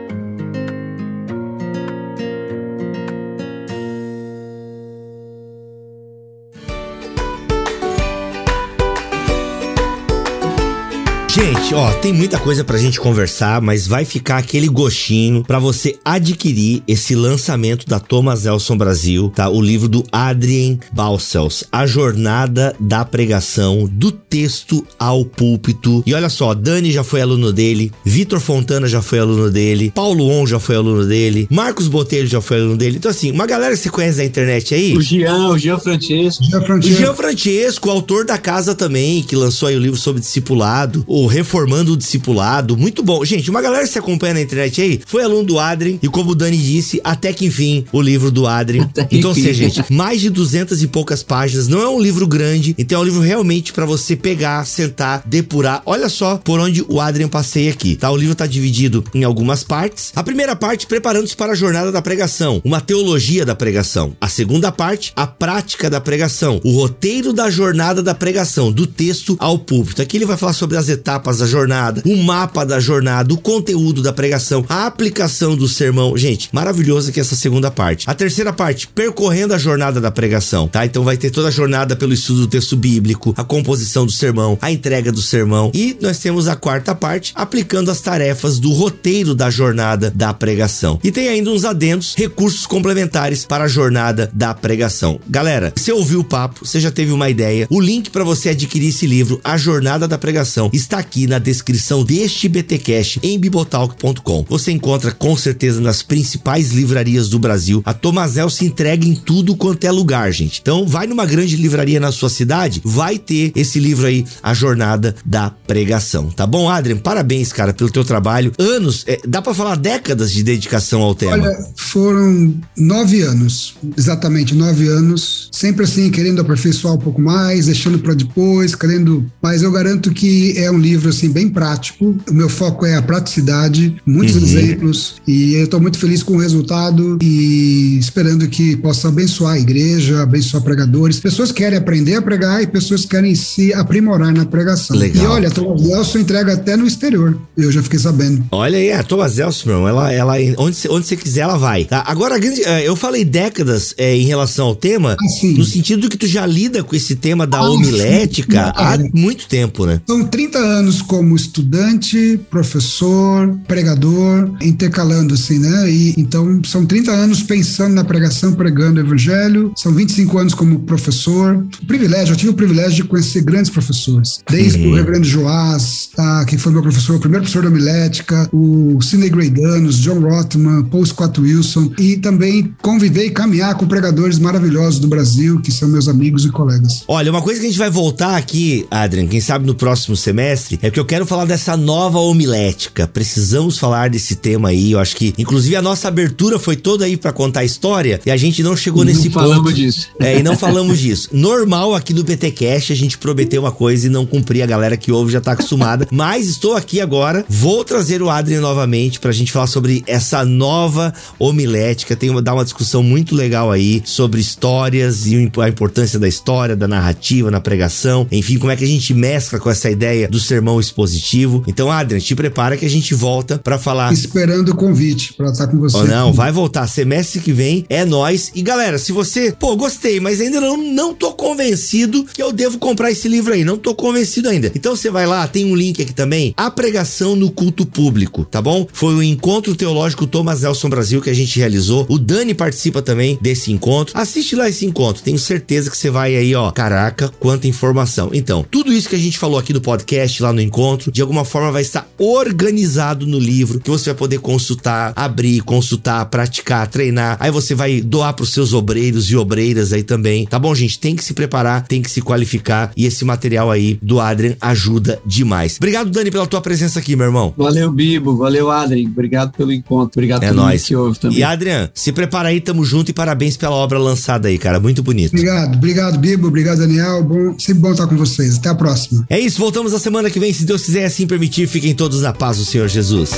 Gente, ó, tem muita coisa pra gente conversar, mas vai ficar aquele gostinho pra você adquirir esse lançamento da Thomas Elson Brasil, tá? O livro do Adrien Balcells, A Jornada da Pregação, do texto ao púlpito. E olha só, Dani já foi aluno dele, Vitor Fontana já foi aluno dele, Paulo On já foi aluno dele, Marcos Botelho já foi aluno dele. Então assim, uma galera que você conhece da internet aí... O Jean, o Jean Francesco. Jean O Francesco. Jean Francesco, autor da casa também, que lançou aí o livro sobre discipulado, o Reformando o Discipulado, muito bom. Gente, uma galera que se acompanha na internet aí, foi aluno do Adrien, e como o Dani disse, até que enfim, o livro do Adrien. Então, enfim. assim, gente, mais de duzentas e poucas páginas, não é um livro grande, então é um livro realmente pra você pegar, sentar, depurar. Olha só por onde o Adrien passei aqui, tá? O livro tá dividido em algumas partes. A primeira parte, preparando-se para a jornada da pregação, uma teologia da pregação. A segunda parte, a prática da pregação, o roteiro da jornada da pregação, do texto ao púlpito. Aqui ele vai falar sobre as etapas da jornada, o mapa da jornada, o conteúdo da pregação, a aplicação do sermão. Gente, maravilhoso aqui essa segunda parte. A terceira parte, percorrendo a jornada da pregação, tá? Então vai ter toda a jornada pelo estudo do texto bíblico, a composição do sermão, a entrega do sermão. E nós temos a quarta parte, aplicando as tarefas do roteiro da jornada da pregação. E tem ainda uns adendos, recursos complementares para a jornada da pregação. Galera, você ouviu o papo, você já teve uma ideia. O link para você adquirir esse livro, A Jornada da Pregação, está aqui na descrição deste BTcast em bibotalk.com. Você encontra com certeza nas principais livrarias do Brasil. A Tomazel se entrega em tudo quanto é lugar, gente. Então, vai numa grande livraria na sua cidade, vai ter esse livro aí, A Jornada da Pregação. Tá bom, Adrian? Parabéns, cara, pelo teu trabalho. Anos, é, dá pra falar décadas de dedicação ao tema. Olha, foram nove anos, exatamente nove anos, sempre assim, querendo aperfeiçoar um pouco mais, deixando para depois, querendo. Mas eu garanto que é um livro assim bem prático. O meu foco é a praticidade, muitos Uhum. exemplos, e eu estou muito feliz com o resultado e esperando que possa abençoar a igreja, abençoar pregadores, pessoas que querem aprender a pregar e pessoas que querem se aprimorar na pregação. Legal. E olha, Thomas Nelson entrega até no exterior. Eu já fiquei sabendo. Olha aí, a Thomas Elson, meu, ela, ela, onde você onde você quiser, ela vai. Tá? Agora, a grande- eh, eu falei décadas eh, em relação ao tema, Ah, sim. no sentido que tu já lida com esse tema da Ah, homilética há muito tempo, né? São 30 anos como estudante, professor, pregador, intercalando assim, né? E então são 30 anos pensando na pregação, pregando o evangelho. São 25 anos como professor. O privilégio, eu tive o privilégio de conhecer grandes professores, desde Uhum. o reverendo Joás, tá, que foi meu professor, o primeiro professor da homilética, o Sidney Graydanos, John Rothman, Paul Scott Wilson, e também conviver e caminhar com pregadores maravilhosos do Brasil, que são meus amigos e colegas. Olha, uma coisa que a gente vai voltar aqui, Adrian, quem sabe no próximo semestre, é que eu quero falar dessa nova homilética. Precisamos falar desse tema aí. Eu acho que, inclusive, a nossa abertura foi toda aí pra contar a história e a gente não chegou Não nesse falamos ponto. disso. É, e não [laughs] falamos disso. Normal aqui do BTcast a gente prometeu uma coisa e não cumprir. A galera que ouve já tá acostumada. [laughs] Mas estou aqui agora. Vou trazer o Adrian novamente pra gente falar sobre essa nova homilética. Tem uma, dar uma discussão muito legal aí sobre histórias e a importância da história, da narrativa na pregação. Enfim, como é que a gente mescla com essa ideia do sermão expositivo. Então, Adrian, te prepara que a gente volta pra falar Esperando o convite para estar com você. ou não, vai voltar semestre que vem, é nós. E galera, se você, pô, gostei, mas ainda não, não tô convencido que eu devo comprar esse livro aí, não tô convencido ainda. Então você vai lá, tem um link aqui também, A Pregação no Culto Público, tá bom? Foi o Encontro Teológico Thomas Nelson Brasil que a gente realizou. O Dani participa também desse encontro. Assiste lá esse encontro, tenho certeza que você vai aí, ó, caraca, quanta informação. Então, tudo isso que a gente falou aqui no podcast, lá no encontro, de alguma forma vai estar organizado no livro, que você vai poder consultar, abrir, consultar, praticar, treinar. Aí você vai doar pros seus obreiros e obreiras aí também. Tá bom, gente? Tem que se preparar, tem que se qualificar e esse material aí do Adrian ajuda demais. Obrigado, Dani, pela tua presença aqui, meu irmão. Valeu, Bibo. Valeu, Adrien. Obrigado pelo encontro. Obrigado É pelo nóis. que ouve também. E Adrian, se prepara aí, tamo junto e parabéns pela obra lançada aí, cara. Muito bonito. Obrigado, obrigado, Bibo, obrigado, Daniel. Bom, sempre bom estar com vocês. Até a próxima. É isso, voltamos na semana que vem, se Deus quiser assim permitir. Fiquem todos na paz do Senhor Jesus.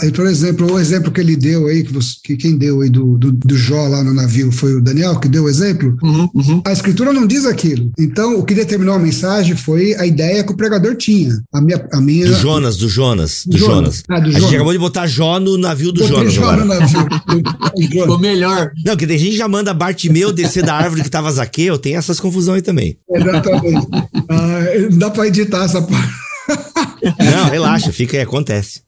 Aí, por exemplo, o exemplo que ele deu aí, que, você, que quem deu aí do, do, do, Jó lá no navio foi o Daniel, que deu o exemplo. Uhum, uhum. A escritura não diz aquilo. Então, o que determinou a mensagem foi a ideia que o pregador tinha. A minha. A minha do Jonas, do Jonas. Do Jonas. Jonas. Ah, do a gente acabou de botar Jó no navio do Botei Jonas. Jó agora. no navio. Ficou melhor. Não, porque tem gente que já manda Bartimeu descer da árvore que tava Zaqueu, tem essas confusões aí também. Exatamente. ah, não dá pra editar essa parte. Não, relaxa, fica aí, acontece.